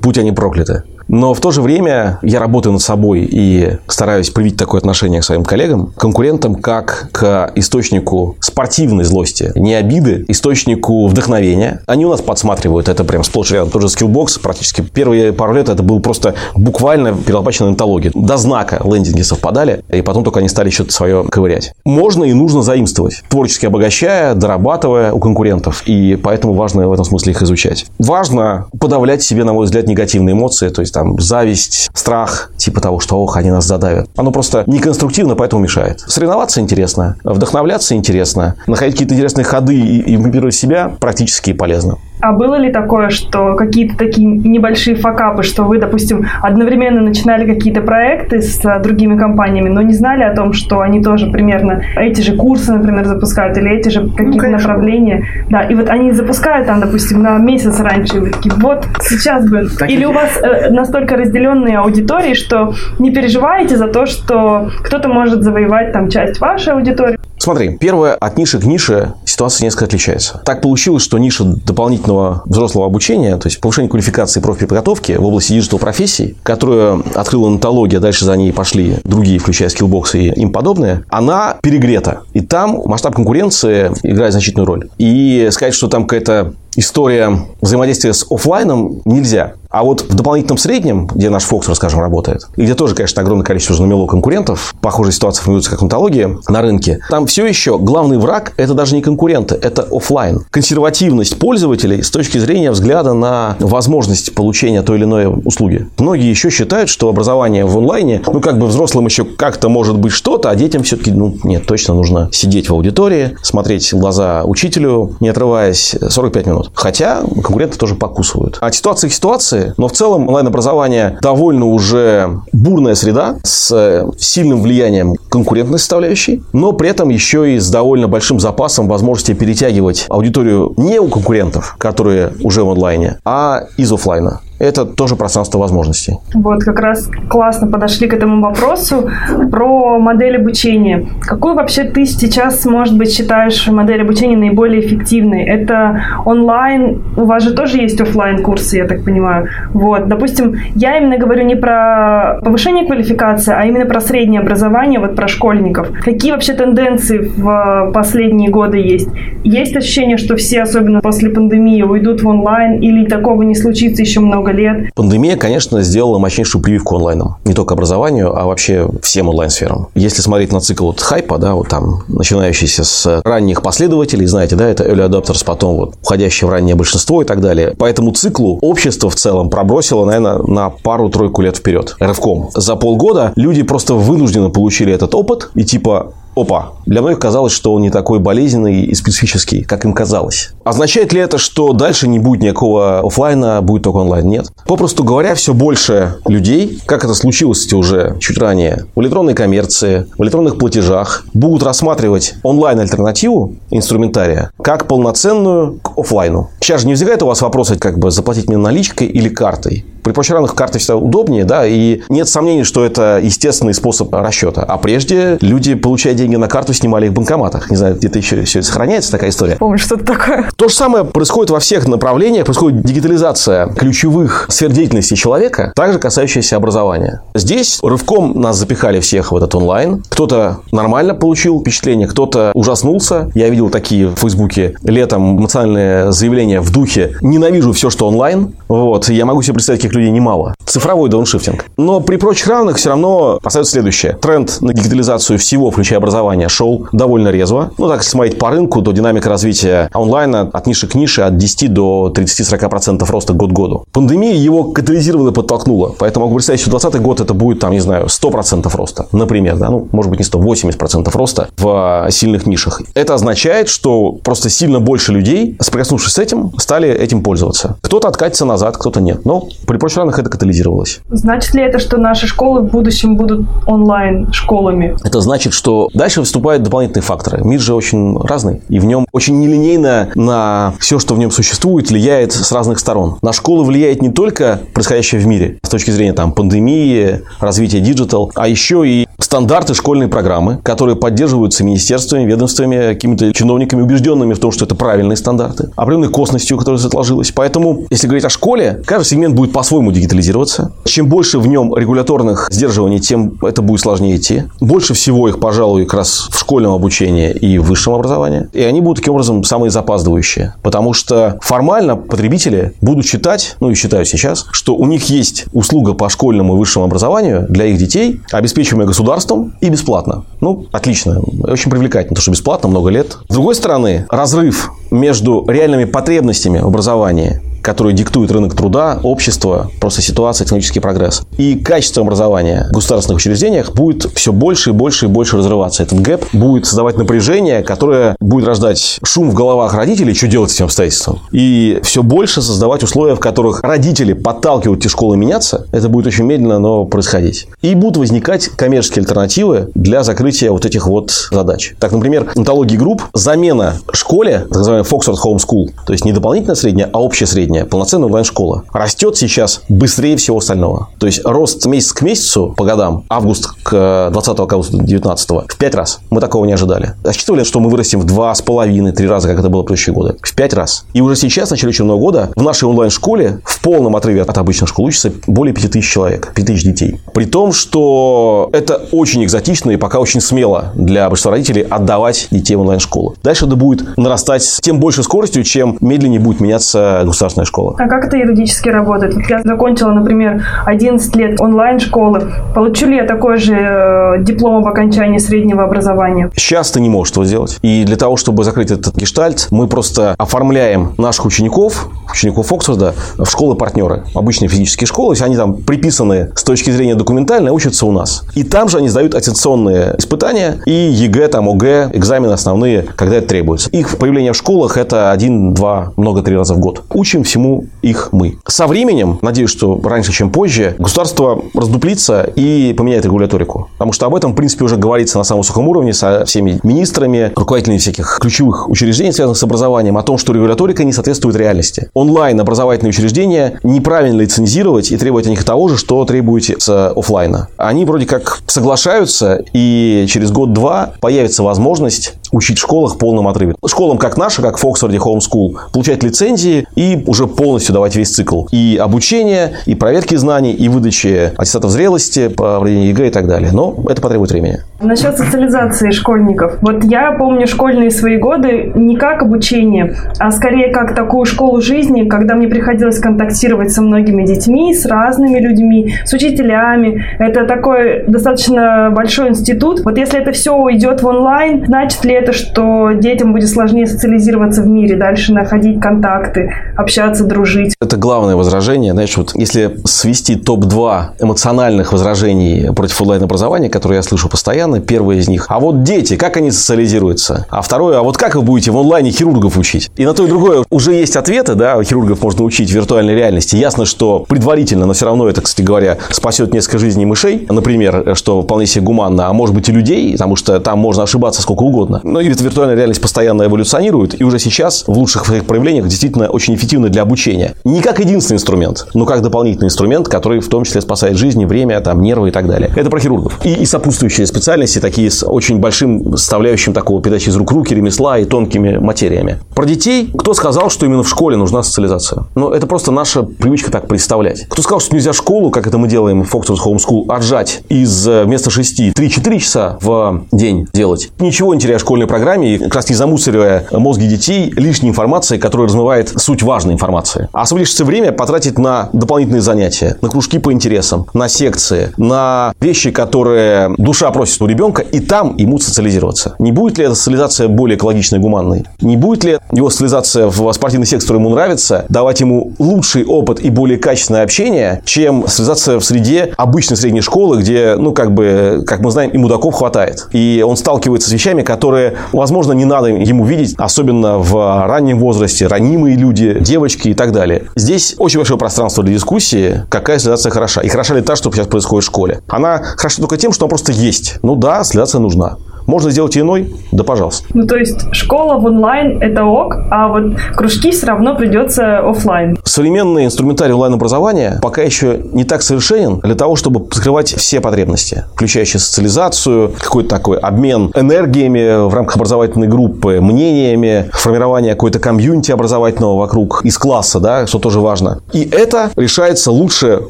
Будь они прокляты. Но в то же время я работаю над собой и стараюсь привить такое отношение к своим коллегам, конкурентам, как к источнику спортивной злости, не обиды, источнику вдохновения. Они у нас подсматривают, это прям сплошь рядом. Тоже Skillbox практически первые пару лет это был просто буквально перелопаченная Нетология. До знака лендинги совпадали, и потом только они стали что-то свое ковырять. Можно и нужно заимствовать, творчески обогащая, дорабатывая у конкурентов, и поэтому важно в этом смысле их изучать. Важно подавлять себе, на мой взгляд, негативные эмоции, то есть зависть, страх, типа того, что ох, они нас задавят. Оно просто неконструктивно, поэтому мешает. Соревноваться интересно, вдохновляться интересно, находить какие-то интересные ходы и имитировать себя практически полезно. А было ли такое, что какие-то такие небольшие факапы, что вы, допустим, одновременно начинали какие-то проекты с а, другими компаниями, но не знали о том, что они тоже примерно эти же курсы, например, запускают, или эти же какие-то ну, направления. Да, и вот они запускают там, допустим, на месяц раньше, и вы такие, вот сейчас бы. Так или у вас э, настолько разделенные аудитории, что не переживаете за то, что кто-то может завоевать там часть вашей аудитории? Смотри, первое, от ниши к нише ситуация несколько отличается. Так получилось, что ниша дополнительного взрослого обучения, то есть повышение квалификации и профподготовки в области диджитал профессий, которую открыла Нетология, дальше за ней пошли другие, включая Skillbox и им подобное, она перегрета. И там масштаб конкуренции играет значительную роль. И сказать, что там какая-то история взаимодействия с офлайном нельзя. А вот в дополнительном среднем, где наш Фоксфорд, скажем, работает, и где тоже, конечно, огромное количество уже конкурентов, похожая ситуация формируется как онтология на рынке, там все еще главный враг – это даже не конкуренты, это офлайн. Консервативность пользователей с точки зрения взгляда на возможность получения той или иной услуги. Многие еще считают, что образование в онлайне, ну, как бы взрослым еще как-то может быть что-то, а детям все-таки, ну, нет, точно нужно сидеть в аудитории, смотреть в глаза учителю, не отрываясь 45 минут. Хотя конкуренты тоже покусывают. От ситуации к ситуации но в целом онлайн-образование довольно уже бурная среда с э, сильным влиянием конкурентной составляющей, но при этом еще и с довольно большим запасом возможности перетягивать аудиторию не у конкурентов, которые уже в онлайне, а из офлайна это тоже пространство возможностей. Вот, как раз классно подошли к этому вопросу про модель обучения. Какую вообще ты сейчас, может быть, считаешь модель обучения наиболее эффективной? Это онлайн, у вас же тоже есть офлайн курсы, я так понимаю. Вот, допустим, я именно говорю не про повышение квалификации, а именно про среднее образование, вот про школьников. Какие вообще тенденции в последние годы есть? Есть ощущение, что все, особенно после пандемии, уйдут в онлайн или такого не случится еще много лет. Пандемия, конечно, сделала мощнейшую прививку онлайном. Не только образованию, а вообще всем онлайн-сферам. Если смотреть на цикл вот хайпа, да, вот там, начинающийся с ранних последователей, знаете, да, это early adopters, потом вот уходящее в раннее большинство и так далее. По этому циклу общество в целом пробросило, наверное, на пару-тройку лет вперед. Рывком. За полгода люди просто вынужденно получили этот опыт и типа Опа. Для многих казалось, что он не такой болезненный и специфический, как им казалось. Означает ли это, что дальше не будет никакого офлайна, будет только онлайн? Нет. Попросту говоря, все больше людей, как это случилось уже чуть ранее, в электронной коммерции, в электронных платежах, будут рассматривать онлайн-альтернативу инструментария как полноценную к офлайну. Сейчас же не возникает у вас вопроса, как бы заплатить мне наличкой или картой. При помощи ранных карты всегда удобнее, да, и нет сомнений, что это естественный способ расчета. А прежде люди, получая деньги на карту, снимали их в банкоматах. Не знаю, где-то еще все сохраняется, такая история. Помню, что-то такое. То же самое происходит во всех направлениях. Происходит дигитализация ключевых сфер деятельности человека, также касающаяся образования. Здесь рывком нас запихали всех в этот онлайн. Кто-то нормально получил впечатление, кто-то ужаснулся. Я видел такие в Фейсбуке летом эмоциональные заявления в духе «ненавижу все, что онлайн». Вот. Я могу себе представить, таких людей немало. Цифровой дауншифтинг. Но при прочих равных все равно остается следующее. Тренд на дигитализацию всего, включая образование, шел довольно резво. Ну, так, если смотреть по рынку, то динамика развития онлайна от ниши к нише от 10 до 30-40% роста год к году. Пандемия его катализировала и подтолкнула. Поэтому, могу представить, что 2020 год это будет, там, не знаю, 100% роста, например. Да? Ну, может быть, не 100, 80% роста в сильных нишах. Это означает, что просто сильно больше людей, соприкоснувшись с этим, стали этим пользоваться. Кто-то откатится назад, кто-то нет. Но при прочих равных это катализирует дигитализировалась. Значит ли это, что наши школы в будущем будут онлайн-школами? Это значит, что дальше вступают дополнительные факторы. Мир же очень разный, и в нем очень нелинейно на все, что в нем существует, влияет с разных сторон. На школу влияет не только происходящее в мире с точки зрения там, пандемии, развития диджитал, а еще и стандарты школьной программы, которые поддерживаются министерствами, ведомствами, какими-то чиновниками, убежденными в том, что это правильные стандарты, определенной косностью, которая сложилась. Поэтому, если говорить о школе, каждый сегмент будет по-своему дигитализироваться. Чем больше в нем регуляторных сдерживаний, тем это будет сложнее идти. Больше всего их, пожалуй, как раз в школьном обучении и в высшем образовании. И они будут таким образом самые запаздывающие. Потому что формально потребители будут считать, ну и считаю сейчас, что у них есть услуга по школьному и высшему образованию для их детей, обеспечиваемая государством и бесплатно. Ну, отлично. Очень привлекательно, то, что бесплатно много лет. С другой стороны, разрыв между реальными потребностями в образовании которые диктует рынок труда, общество, просто ситуация, технический прогресс. И качество образования в государственных учреждениях будет все больше и больше и больше разрываться. Этот гэп будет создавать напряжение, которое будет рождать шум в головах родителей, что делать с этим обстоятельством. И все больше создавать условия, в которых родители подталкивают эти школы меняться. Это будет очень медленно, но происходить. И будут возникать коммерческие альтернативы для закрытия вот этих вот задач. Так, например, антологии групп, замена школе, так называемой Foxford Home School, то есть не дополнительная средняя, а общая средняя, средняя, полноценная онлайн-школа, растет сейчас быстрее всего остального. То есть рост месяц к месяцу по годам, август к 20 к августу 19 в 5 раз. Мы такого не ожидали. Рассчитывали, что мы вырастем в 2,5-3 раза, как это было в предыдущие годы. В 5 раз. И уже сейчас, в начале учебного года, в нашей онлайн-школе в полном отрыве от обычных школ учатся более 5000 человек, 5000 детей. При том, что это очень экзотично и пока очень смело для большинства родителей отдавать детей в онлайн-школу. Дальше это будет нарастать с тем большей скоростью, чем медленнее будет меняться государственная частная школа. А как это юридически работает? Вот я закончила, например, 11 лет онлайн-школы. Получу ли я такой же э, диплом об окончании среднего образования? Сейчас ты не можешь этого сделать. И для того, чтобы закрыть этот гештальт, мы просто оформляем наших учеников, учеников Фоксфорда, в школы-партнеры. Обычные физические школы, они там приписаны с точки зрения документальной, учатся у нас. И там же они сдают аттестационные испытания и ЕГЭ, там ОГЭ, экзамены основные, когда это требуется. Их появление в школах – это один, два, много, три раза в год. Учим всему их мы. Со временем, надеюсь, что раньше, чем позже, государство раздуплится и поменяет регуляторику. Потому что об этом, в принципе, уже говорится на самом высоком уровне со всеми министрами, руководителями всяких ключевых учреждений, связанных с образованием, о том, что регуляторика не соответствует реальности. Онлайн образовательные учреждения неправильно лицензировать и требовать от них того же, что требуете с офлайна. Они вроде как соглашаются, и через год-два появится возможность учить в школах в полном отрыве. Школам, как наша, как Фоксфорд Home School, получать лицензии и уже полностью давать весь цикл. И обучение, и проверки знаний, и выдачи аттестатов зрелости, проведение ЕГЭ и так далее. Но это потребует времени. Насчет социализации школьников. Вот я помню школьные свои годы не как обучение, а скорее как такую школу жизни, когда мне приходилось контактировать со многими детьми, с разными людьми, с учителями. Это такой достаточно большой институт. Вот если это все уйдет в онлайн, значит ли это, что детям будет сложнее социализироваться в мире, дальше находить контакты, общаться, дружить. Это главное возражение. Знаешь, вот если свести топ-2 эмоциональных возражений против онлайн-образования, которые я слышу постоянно, первое из них. А вот дети, как они социализируются? А второе, а вот как вы будете в онлайне хирургов учить? И на то и другое уже есть ответы, да, хирургов можно учить в виртуальной реальности. Ясно, что предварительно, но все равно это, кстати говоря, спасет несколько жизней мышей, например, что вполне себе гуманно, а может быть и людей, потому что там можно ошибаться сколько угодно. Но и виртуальная реальность постоянно эволюционирует, и уже сейчас в лучших своих проявлениях действительно очень эффективна для обучения. Не как единственный инструмент, но как дополнительный инструмент, который в том числе спасает жизни, время, там, нервы и так далее. Это про хирургов. И, и сопутствующие специальности, такие с очень большим составляющим такого передачи из рук руки, ремесла и тонкими материями. Про детей, кто сказал, что именно в школе нужна социализация? Ну, это просто наша привычка так представлять. Кто сказал, что нельзя школу, как это мы делаем в Foxford Home School, отжать из э, вместо 6 3-4 часа в день делать? Ничего не теряя школьной программе, как раз не замусоривая мозги детей лишней информацией, которая размывает суть важной информации. А освободившееся время потратить на дополнительные занятия, на кружки по интересам, на секции, на вещи, которые душа просит у ребенка, и там ему социализироваться. Не будет ли эта социализация более экологичной гуманной? Не будет ли его социализация в спортивный секс, который ему нравится, давать ему лучший опыт и более качественное общение, чем социализация в среде обычной средней школы, где, ну, как бы, как мы знаем, и мудаков хватает. И он сталкивается с вещами, которые возможно, не надо ему видеть, особенно в раннем возрасте, ранимые люди, девочки и так далее. Здесь очень большое пространство для дискуссии, какая стилизация хороша. И хороша ли та, что сейчас происходит в школе. Она хороша только тем, что она просто есть. Ну да, стилизация нужна. Можно сделать иной? Да, пожалуйста. Ну, то есть школа в онлайн – это ок, а вот кружки все равно придется офлайн. Современный инструментарий онлайн-образования пока еще не так совершенен для того, чтобы закрывать все потребности, включающие социализацию, какой-то такой обмен энергиями в рамках образовательной группы, мнениями, формирование какой-то комьюнити образовательного вокруг из класса, да, что тоже важно. И это решается лучше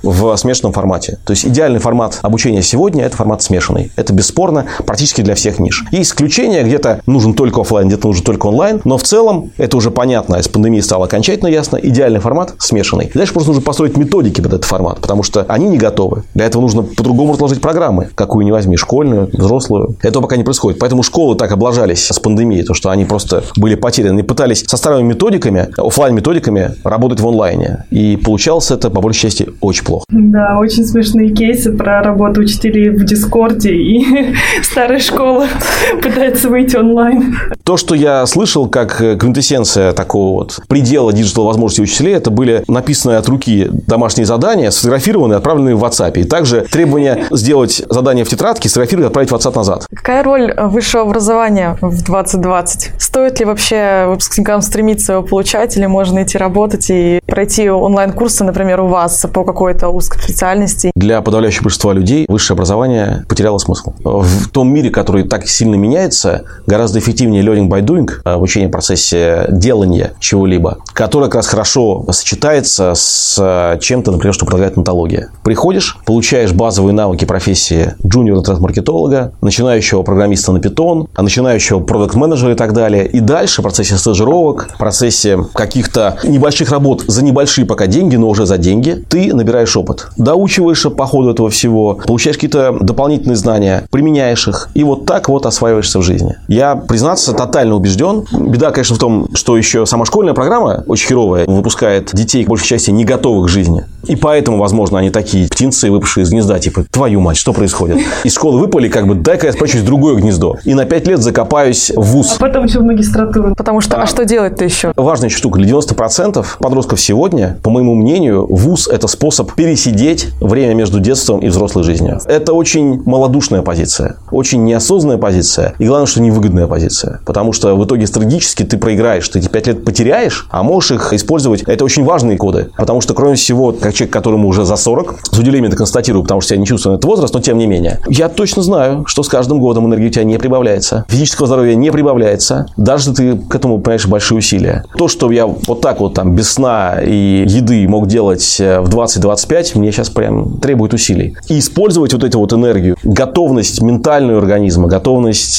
в смешанном формате. То есть идеальный формат обучения сегодня – это формат смешанный. Это бесспорно практически для всех ниш. Есть исключения, где-то нужен только офлайн, где-то нужен только онлайн, но в целом это уже понятно, с пандемией стало окончательно ясно, идеальный формат смешанный. И дальше просто нужно построить методики под этот формат, потому что они не готовы. Для этого нужно по-другому разложить программы, какую не возьми, школьную, взрослую. Этого пока не происходит. Поэтому школы так облажались с пандемией, то, что они просто были потеряны. Они пытались со старыми методиками, офлайн методиками работать в онлайне. И получалось это, по большей части, очень плохо. Да, очень смешные кейсы про работу учителей в Дискорде и (laughs) старой школы (laughs) пытается выйти онлайн. То, что я слышал как квинтэссенция такого вот предела диджитал возможностей учителей, это были написанные от руки домашние задания, сфотографированные, отправленные в WhatsApp. И также требование сделать задание в тетрадке, сфотографировать отправить в WhatsApp назад. Какая роль высшего образования в 2020? Стоит ли вообще выпускникам стремиться его получать, или можно идти работать и пройти онлайн-курсы, например, у вас по какой-то узкой специальности? Для подавляющего большинства людей высшее образование потеряло смысл. В том мире, который так сильно меняется, гораздо эффективнее learning by doing, обучение в процессе делания чего-либо, которое как раз хорошо сочетается с чем-то, например, что предлагает онтология. Приходишь, получаешь базовые навыки профессии джуниор интернет-маркетолога, начинающего программиста на Python, начинающего продукт-менеджера и так далее. И дальше в процессе стажировок, в процессе каких-то небольших работ за небольшие пока деньги, но уже за деньги, ты набираешь опыт. Доучиваешься по ходу этого всего, получаешь какие-то дополнительные знания, применяешь их. И вот так вот осваиваешься в жизни. Я, признаться, тотально убежден. Беда, конечно, в том, что еще сама школьная программа очень херовая, выпускает детей, к большей части, не готовых к жизни. И поэтому, возможно, они такие птенцы, выпавшие из гнезда, типа, твою мать, что происходит? Из школы выпали, как бы, дай-ка я спрячусь в другое гнездо. И на пять лет закопаюсь в ВУЗ. А потом еще в магистратуру. Потому что, а, а что делать-то еще? Важная штука. Для 90% подростков сегодня, по моему мнению, ВУЗ – это способ пересидеть время между детством и взрослой жизнью. Это очень малодушная позиция, очень неосознанная позиция. И главное, что невыгодная позиция. Потому что в итоге стратегически ты проиграешь. Ты эти пять лет потеряешь, а можешь их использовать. Это очень важные коды. Потому что, кроме всего, как человек, которому уже за 40, с удивлением это констатирую, потому что я не чувствую этот возраст, но тем не менее. Я точно знаю, что с каждым годом энергия у тебя не прибавляется. Физического здоровья не прибавляется. Даже если ты к этому понимаешь большие усилия. То, что я вот так вот там без сна и еды мог делать э, в 20-25, мне сейчас прям требует усилий. И использовать вот эту вот энергию, готовность ментальную организма, готовность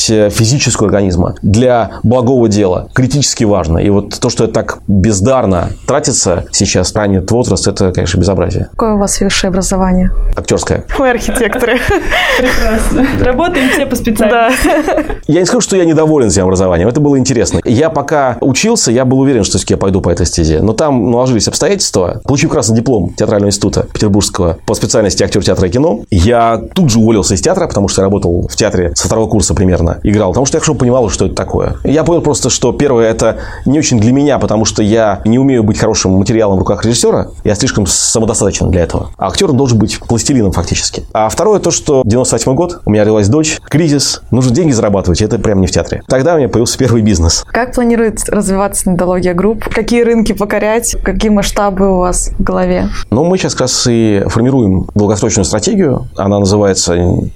э, физического организма для благого дела критически важно. И вот то, что это так бездарно тратится сейчас, ранний возраст, это, конечно, безобразие. Какое у вас высшее образование? Актерское. Мы архитекторы. Прекрасно. Работаем все по специальности. Я не скажу, что я недоволен своим образованием. Это было интересно. Я пока учился, я был уверен, что я пойду по этой стезе. Но там наложились обстоятельства. Получив красный диплом театрального института Петербургского по специальности актер театра и кино, я тут же уволился из театра, потому что я работал в театре со второго курса примерно. Играл, потому что я хорошо понимал, что это такое. Я понял просто, что первое, это не очень для меня, потому что я не умею быть хорошим материалом в руках режиссера. Я слишком самодостаточен для этого. А актер должен быть пластилином фактически. А второе, то, что 98 год, у меня родилась дочь, кризис, нужно деньги зарабатывать, это прям не в театре. Тогда у меня появился первый бизнес. Как планирует развиваться нетология групп? Какие рынки покорять? Какие масштабы у вас в голове? Ну, мы сейчас как раз и формируем долгосрочную стратегию. Она называется,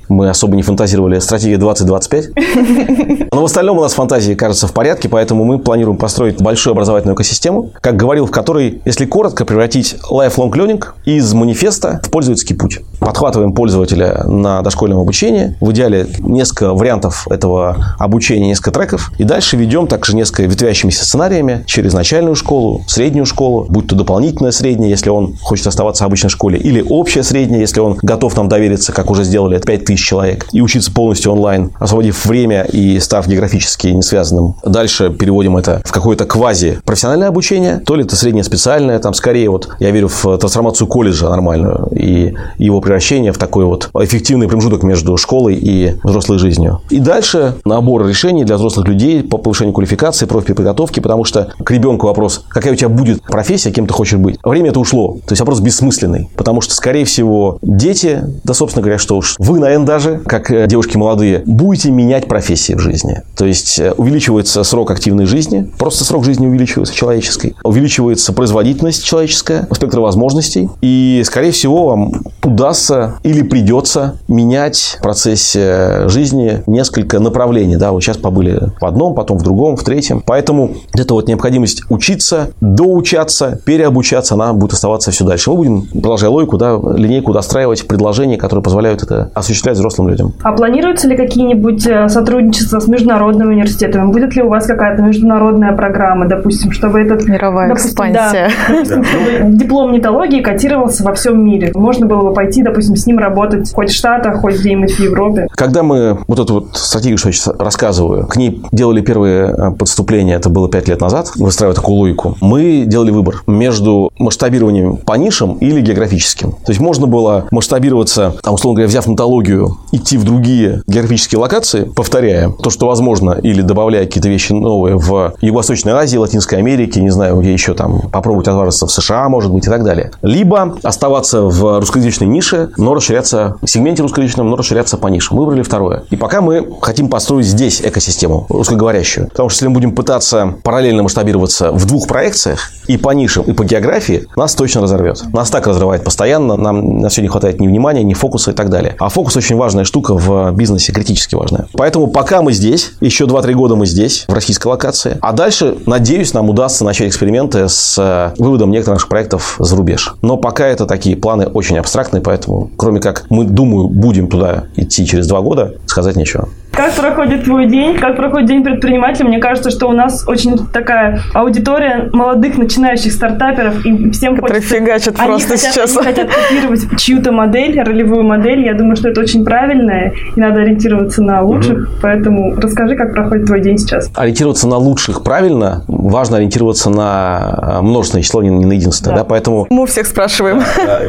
мы особо не фантазировали, стратегия 2025. (laughs) Но в остальном у нас фантазии, кажется, в порядке, поэтому мы планируем построить большую образовательную экосистему, как говорил, в которой, если коротко, превратить lifelong learning из манифеста в пользовательский путь. Подхватываем пользователя на дошкольном обучении, в идеале несколько вариантов этого обучения, несколько треков, и дальше ведем также несколько ветвящимися сценариями через начальную школу, среднюю школу, будь то дополнительная средняя, если он хочет оставаться в обычной школе, или общая средняя, если он готов нам довериться, как уже сделали 5000 человек, и учиться полностью онлайн. Освободив время и став географически не связанным. Дальше переводим это в какое-то квази-профессиональное обучение, то ли это среднее специальное, там скорее вот я верю в трансформацию колледжа нормальную и его превращение в такой вот эффективный промежуток между школой и взрослой жизнью. И дальше набор решений для взрослых людей по повышению квалификации, профподготовки, потому что к ребенку вопрос, какая у тебя будет профессия, кем ты хочешь быть. Время это ушло. То есть вопрос бессмысленный. Потому что, скорее всего, дети, да, собственно говоря, что уж вы, наверное, даже, как э, девушки молодые, будете менять профессии в жизни. То есть э, увеличивается срок активной жизни, просто срок жизни увеличивается человеческой, увеличивается производительность человеческая, спектр возможностей, и, скорее всего, вам удастся или придется менять в процессе жизни несколько направлений. Да, вот сейчас побыли в одном, потом в другом, в третьем. Поэтому это вот необходимость учиться, доучаться, переобучаться, она будет оставаться все дальше. Мы будем, продолжая логику, да, линейку достраивать предложения, которые позволяют это осуществлять взрослым людям. А планируются ли какие-нибудь э, сотрудничества с международными университетами? Будет ли у вас какая-то международная программа, допустим, чтобы этот... Мировая допустим, экспансия. Да, допустим, чтобы диплом нетологии котировался во всем мире. Можно было бы пойти, допустим, с ним работать хоть в Штатах, хоть где-нибудь в Европе. Когда мы вот эту вот стратегию, что я сейчас рассказываю, к ней делали первые э, подступления, это было пять лет назад, выстраивая такую логику, мы делали выбор между масштабированием по нишам или географическим. То есть можно было масштабироваться, там, условно говоря, взяв нотологию, идти в другие географические локации, повторяя то, что возможно, или добавляя какие-то вещи новые в Юго-Восточной Азии, Латинской Америке, не знаю, где еще там, попробовать отважиться в США, может быть, и так далее. Либо оставаться в русскоязычной нише, но расширяться в сегменте русскоязычном, но расширяться по нишам. Выбрали второе. И пока мы хотим построить здесь экосистему русскоговорящую. Потому что если мы будем пытаться параллельно масштабироваться в двух проекциях, и по нишам, и по географии, нас точно разорвет. Нас так разрывает постоянно, нам на все не хватает ни внимания, ни фокуса и так далее. А фокус очень важная штука в бизнесе, критически важная. Поэтому пока мы здесь, еще 2-3 года мы здесь, в российской локации, а дальше, надеюсь, нам удастся начать эксперименты с э, выводом некоторых наших проектов за рубеж. Но пока это такие планы очень абстрактные, поэтому, кроме как мы, думаю, будем туда идти через два года, сказать нечего. Как проходит твой день? Как проходит день предпринимателя? Мне кажется, что у нас очень такая аудитория молодых начинающих стартаперов, и всем Которые хочется... фигачат они просто хотят, сейчас. Они хотят копировать чью-то модель, ролевую модель. Я думаю, что это очень правильно, и надо ориентироваться на лучших. Угу. Поэтому расскажи, как проходит твой день сейчас. Ориентироваться на лучших правильно. Важно ориентироваться на множественное число, не на единственное. Да. Да? Поэтому... Мы всех спрашиваем.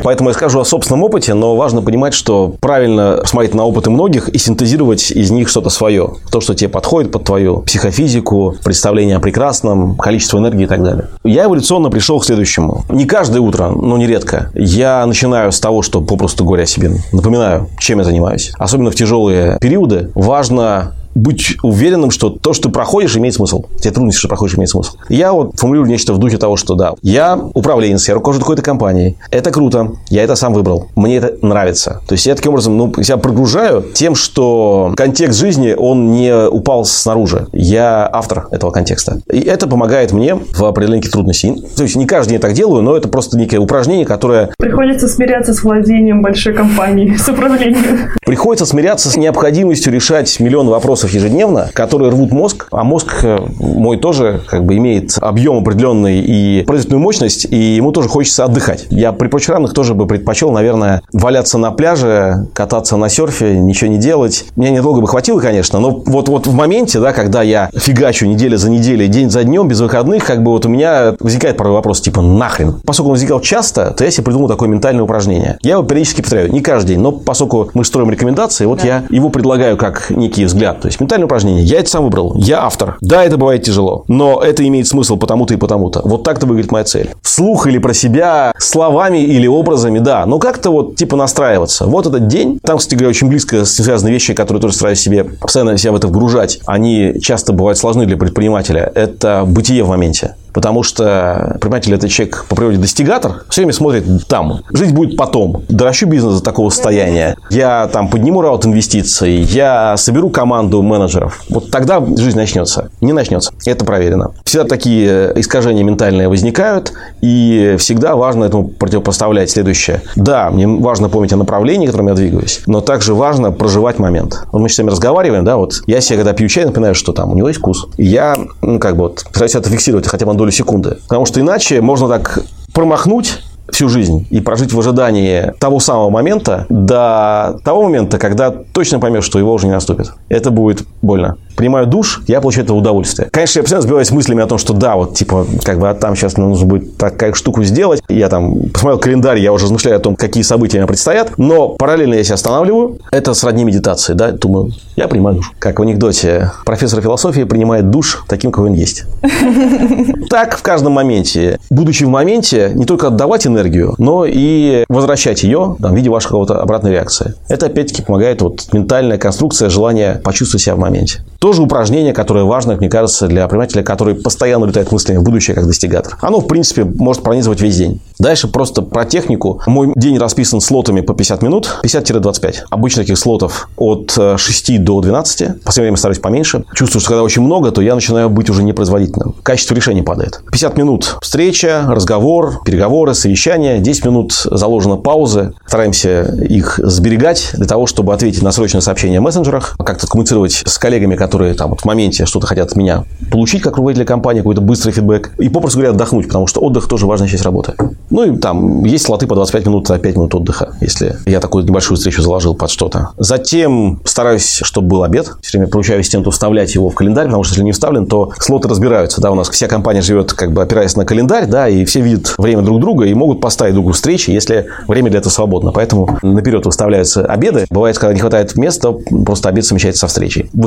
Поэтому я скажу о собственном опыте, но важно понимать, что правильно смотреть на опыты многих и синтезировать из них что-то свое. То, что тебе подходит под твою психофизику, представление о прекрасном, количество энергии и так далее. Я эволюционно пришел к следующему. Не каждое утро, но нередко. Я начинаю с того, что, попросту говоря, себе напоминаю, чем я занимаюсь. Особенно в тяжелые периоды важно быть уверенным, что то, что ты проходишь, имеет смысл. Те трудности, что проходишь, имеет смысл. Я вот формулирую нечто в духе того, что да, я управленец, я руковожу какой-то компанией. Это круто, я это сам выбрал. Мне это нравится. То есть я таким образом ну, себя прогружаю тем, что контекст жизни, он не упал снаружи. Я автор этого контекста. И это помогает мне в определении трудностей. То есть не каждый день я так делаю, но это просто некое упражнение, которое... Приходится смиряться с владением большой компании, с управлением. Приходится смиряться с необходимостью решать миллион вопросов вопросов ежедневно, которые рвут мозг, а мозг э, мой тоже как бы имеет объем определенный и производительную мощность, и ему тоже хочется отдыхать. Я при прочих равных тоже бы предпочел, наверное, валяться на пляже, кататься на серфе, ничего не делать. Мне недолго бы хватило, конечно, но вот, вот в моменте, да, когда я фигачу неделя за неделей, день за днем, без выходных, как бы вот у меня возникает порой вопрос, типа, нахрен. Поскольку он возникал часто, то я себе придумал такое ментальное упражнение. Я его периодически повторяю, не каждый день, но поскольку мы строим рекомендации, вот да. я его предлагаю как некий взгляд. То есть ментальное упражнение. Я это сам выбрал. Я автор. Да, это бывает тяжело, но это имеет смысл потому-то и потому-то. Вот так-то выглядит моя цель. Вслух или про себя, словами или образами, да. Но как-то вот типа настраиваться. Вот этот день. Там, кстати говоря, очень близко связаны вещи, которые тоже стараюсь себе постоянно себя в это вгружать. Они часто бывают сложны для предпринимателя. Это бытие в моменте. Потому что предприниматель – это человек по природе достигатор, все время смотрит там. Жить будет потом. Доращу бизнес до такого состояния. Я там подниму раут инвестиций, я соберу команду менеджеров. Вот тогда жизнь начнется. Не начнется. Это проверено. Всегда такие искажения ментальные возникают, и всегда важно этому противопоставлять следующее. Да, мне важно помнить о направлении, которым я двигаюсь, но также важно проживать момент. Вот мы с вами разговариваем, да, вот я себе, когда пью чай, напоминаю, что там у него есть вкус. Я, ну, как бы вот, стараюсь это фиксировать хотя бы долю секунды. Потому что иначе можно так промахнуть всю жизнь и прожить в ожидании того самого момента до того момента, когда точно поймешь, что его уже не наступит. Это будет больно принимаю душ, я получаю это удовольствие. Конечно, я постоянно сбиваюсь мыслями о том, что да, вот, типа, как бы, а там сейчас нужно будет такая штуку сделать. Я там посмотрел календарь, я уже размышляю о том, какие события мне предстоят, но параллельно я себя останавливаю. Это сродни медитации, да, думаю, я принимаю душ. Как в анекдоте, профессор философии принимает душ таким, какой он есть. (laughs) Так в каждом моменте. Будучи в моменте, не только отдавать энергию, но и возвращать ее там, в виде вашей какого-то обратной реакции. Это, опять-таки, помогает вот ментальная конструкция, желание почувствовать себя в моменте. Тоже упражнение, которое важно, мне кажется, для предпринимателя, который постоянно летает мыслями в будущее как достигатор. Оно, в принципе, может пронизывать весь день. Дальше просто про технику. Мой день расписан слотами по 50 минут, 50-25. Обычно таких слотов от 6 э, до 12. В последнее время стараюсь поменьше. Чувствую, что когда очень много, то я начинаю быть уже непроизводительным. Качество решения падает. 50 минут встреча, разговор, переговоры, совещания. 10 минут заложено паузы. Стараемся их сберегать для того, чтобы ответить на срочное сообщение в мессенджерах, как-то коммуницировать с коллегами, которые там вот в моменте что-то хотят от меня получить, как руководителя компании, какой-то быстрый фидбэк. И попросту говоря, отдохнуть, потому что отдых тоже важная часть работы. Ну и там есть слоты по 25 минут, 5 минут отдыха, если я такую небольшую встречу заложил под что-то. Затем стараюсь, чтобы был обед. Все время поручаю ассистенту вставлять его в календарь, потому что если не вставлен, то слоты разбираются. Да, у нас вся компания живет, как бы опираясь на календарь, да, и все видят время друг друга и могут поставить друг другу встречи, если время для этого свободно. Поэтому наперед выставляются обеды. Бывает, когда не хватает места, просто обед совмещается со встречей. В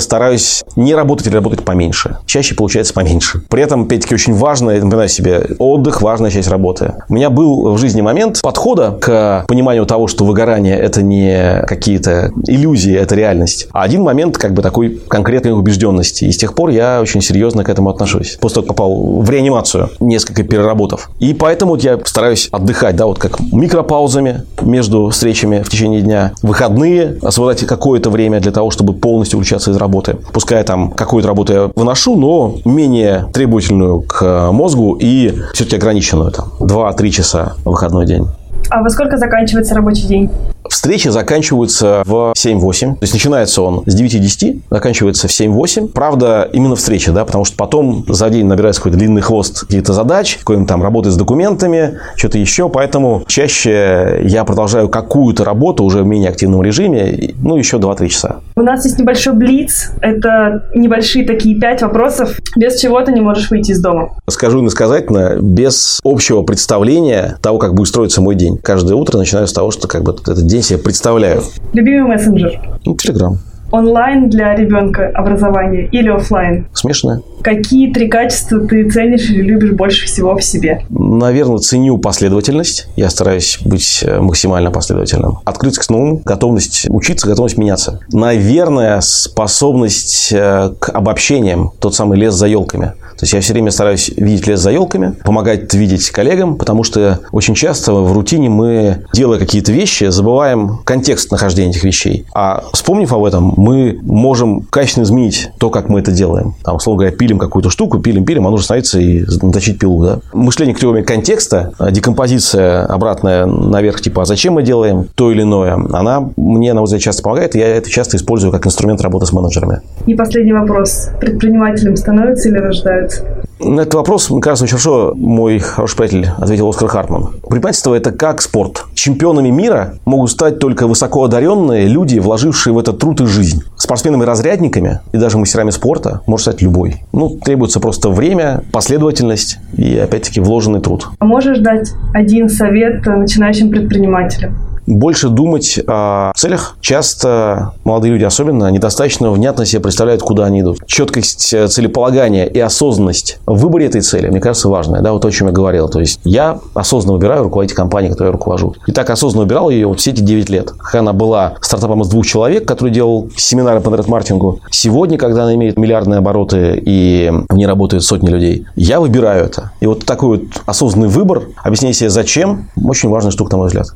стараюсь не работать или работать поменьше. Чаще получается поменьше. При этом, опять-таки, очень важно, я напоминаю себе, отдых – важная часть работы. У меня был в жизни момент подхода к пониманию того, что выгорание – это не какие-то иллюзии, это реальность. А один момент как бы такой конкретной убежденности. И с тех пор я очень серьезно к этому отношусь. После того, как попал в реанимацию, несколько переработав. И поэтому вот я стараюсь отдыхать, да, вот как микропаузами между встречами в течение дня, выходные, освобождать какое-то время для того, чтобы полностью включаться из работы. Пускай там какую-то работу я выношу, но менее требовательную к мозгу и все-таки ограниченную там 2-3 часа выходной день. А во сколько заканчивается рабочий день? Встречи заканчиваются в 7-8. То есть начинается он с 9-10, заканчивается в 7-8. Правда, именно встреча, да, потому что потом за день набирается какой-то длинный хвост каких-то задач, какой-нибудь там работы с документами, что-то еще. Поэтому чаще я продолжаю какую-то работу уже в менее активном режиме, ну, еще 2-3 часа. У нас есть небольшой блиц. Это небольшие такие пять вопросов, без чего ты не можешь выйти из дома. Скажу иносказательно, без общего представления того, как будет строиться мой день. Каждое утро начинаю с того, что как бы этот день себе представляю. Любимый мессенджер? Ну, Телеграм. Онлайн для ребенка образование или офлайн? Смешное. Какие три качества ты ценишь или любишь больше всего в себе? Наверное, ценю последовательность. Я стараюсь быть э, максимально последовательным. Открытость к новому, готовность учиться, готовность меняться. Наверное, способность э, к обобщениям, тот самый лес за елками. То есть я все время стараюсь видеть лес за елками, помогать видеть коллегам, потому что очень часто в рутине мы, делая какие-то вещи, забываем контекст нахождения этих вещей. А вспомнив об этом, мы можем качественно изменить то, как мы это делаем. Там, условно говоря, пилим какую-то штуку, пилим, пилим, а нужно становиться и наточить пилу. Да? Мышление категориями контекста, декомпозиция обратная наверх, типа, а зачем мы делаем то или иное, она мне, на мой взгляд, часто помогает, и я это часто использую как инструмент работы с менеджерами. И последний вопрос. Предпринимателем становится или рождается? На этот вопрос, мне кажется, очень хорошо мой хороший приятель ответил Оскар Хартман. Предпринимательство – это как спорт. Чемпионами мира могут стать только высокоодаренные люди, вложившие в этот труд и жизнь. Спортсменами-разрядниками и даже мастерами спорта может стать любой. Ну, требуется просто время, последовательность и, опять-таки, вложенный труд. Можешь дать один совет начинающим предпринимателям? Больше думать о целях. Часто молодые люди особенно недостаточно внятно себе представляют, куда они идут. Четкость э, целеполагания и осознанность в выборе этой цели, мне кажется, важная. Да, вот то, о чем я говорил. То есть я осознанно выбираю руководить компанией, которой я руковожу. И так осознанно выбирал ее вот все эти 9 лет. Когда она была стартапом из двух человек, который делал семинары по интернет-маркетингу. Сегодня, когда она имеет миллиардные обороты и в ней работают сотни людей, я выбираю это. И вот такой вот осознанный выбор, объяснение себе зачем, очень важная штука, на мой взгляд.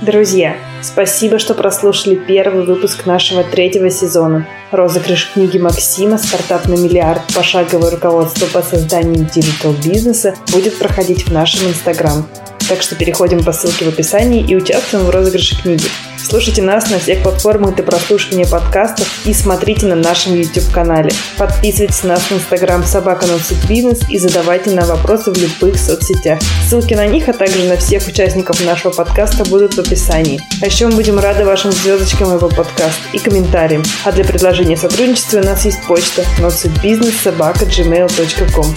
Друзья, спасибо, что прослушали первый выпуск нашего третьего сезона. Розыгрыш книги Максима «Стартап на миллиард. Пошаговое руководство по созданию диджитал-бизнеса» будет проходить в нашем Инстаграм. Так что переходим по ссылке в описании и участвуем в розыгрыше книги. Слушайте нас на всех платформах для прослушивания подкастов и смотрите на нашем YouTube-канале. Подписывайтесь на нас в Instagram собака бизнес и задавайте нам вопросы в любых соцсетях. Ссылки на них, а также на всех участников нашего подкаста будут в описании. А еще мы будем рады вашим звездочкам его подкаст и комментариям. А для предложения сотрудничества у нас есть почта notsuitbusiness.gmail.com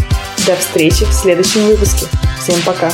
До встречи в следующем выпуске. Всем пока!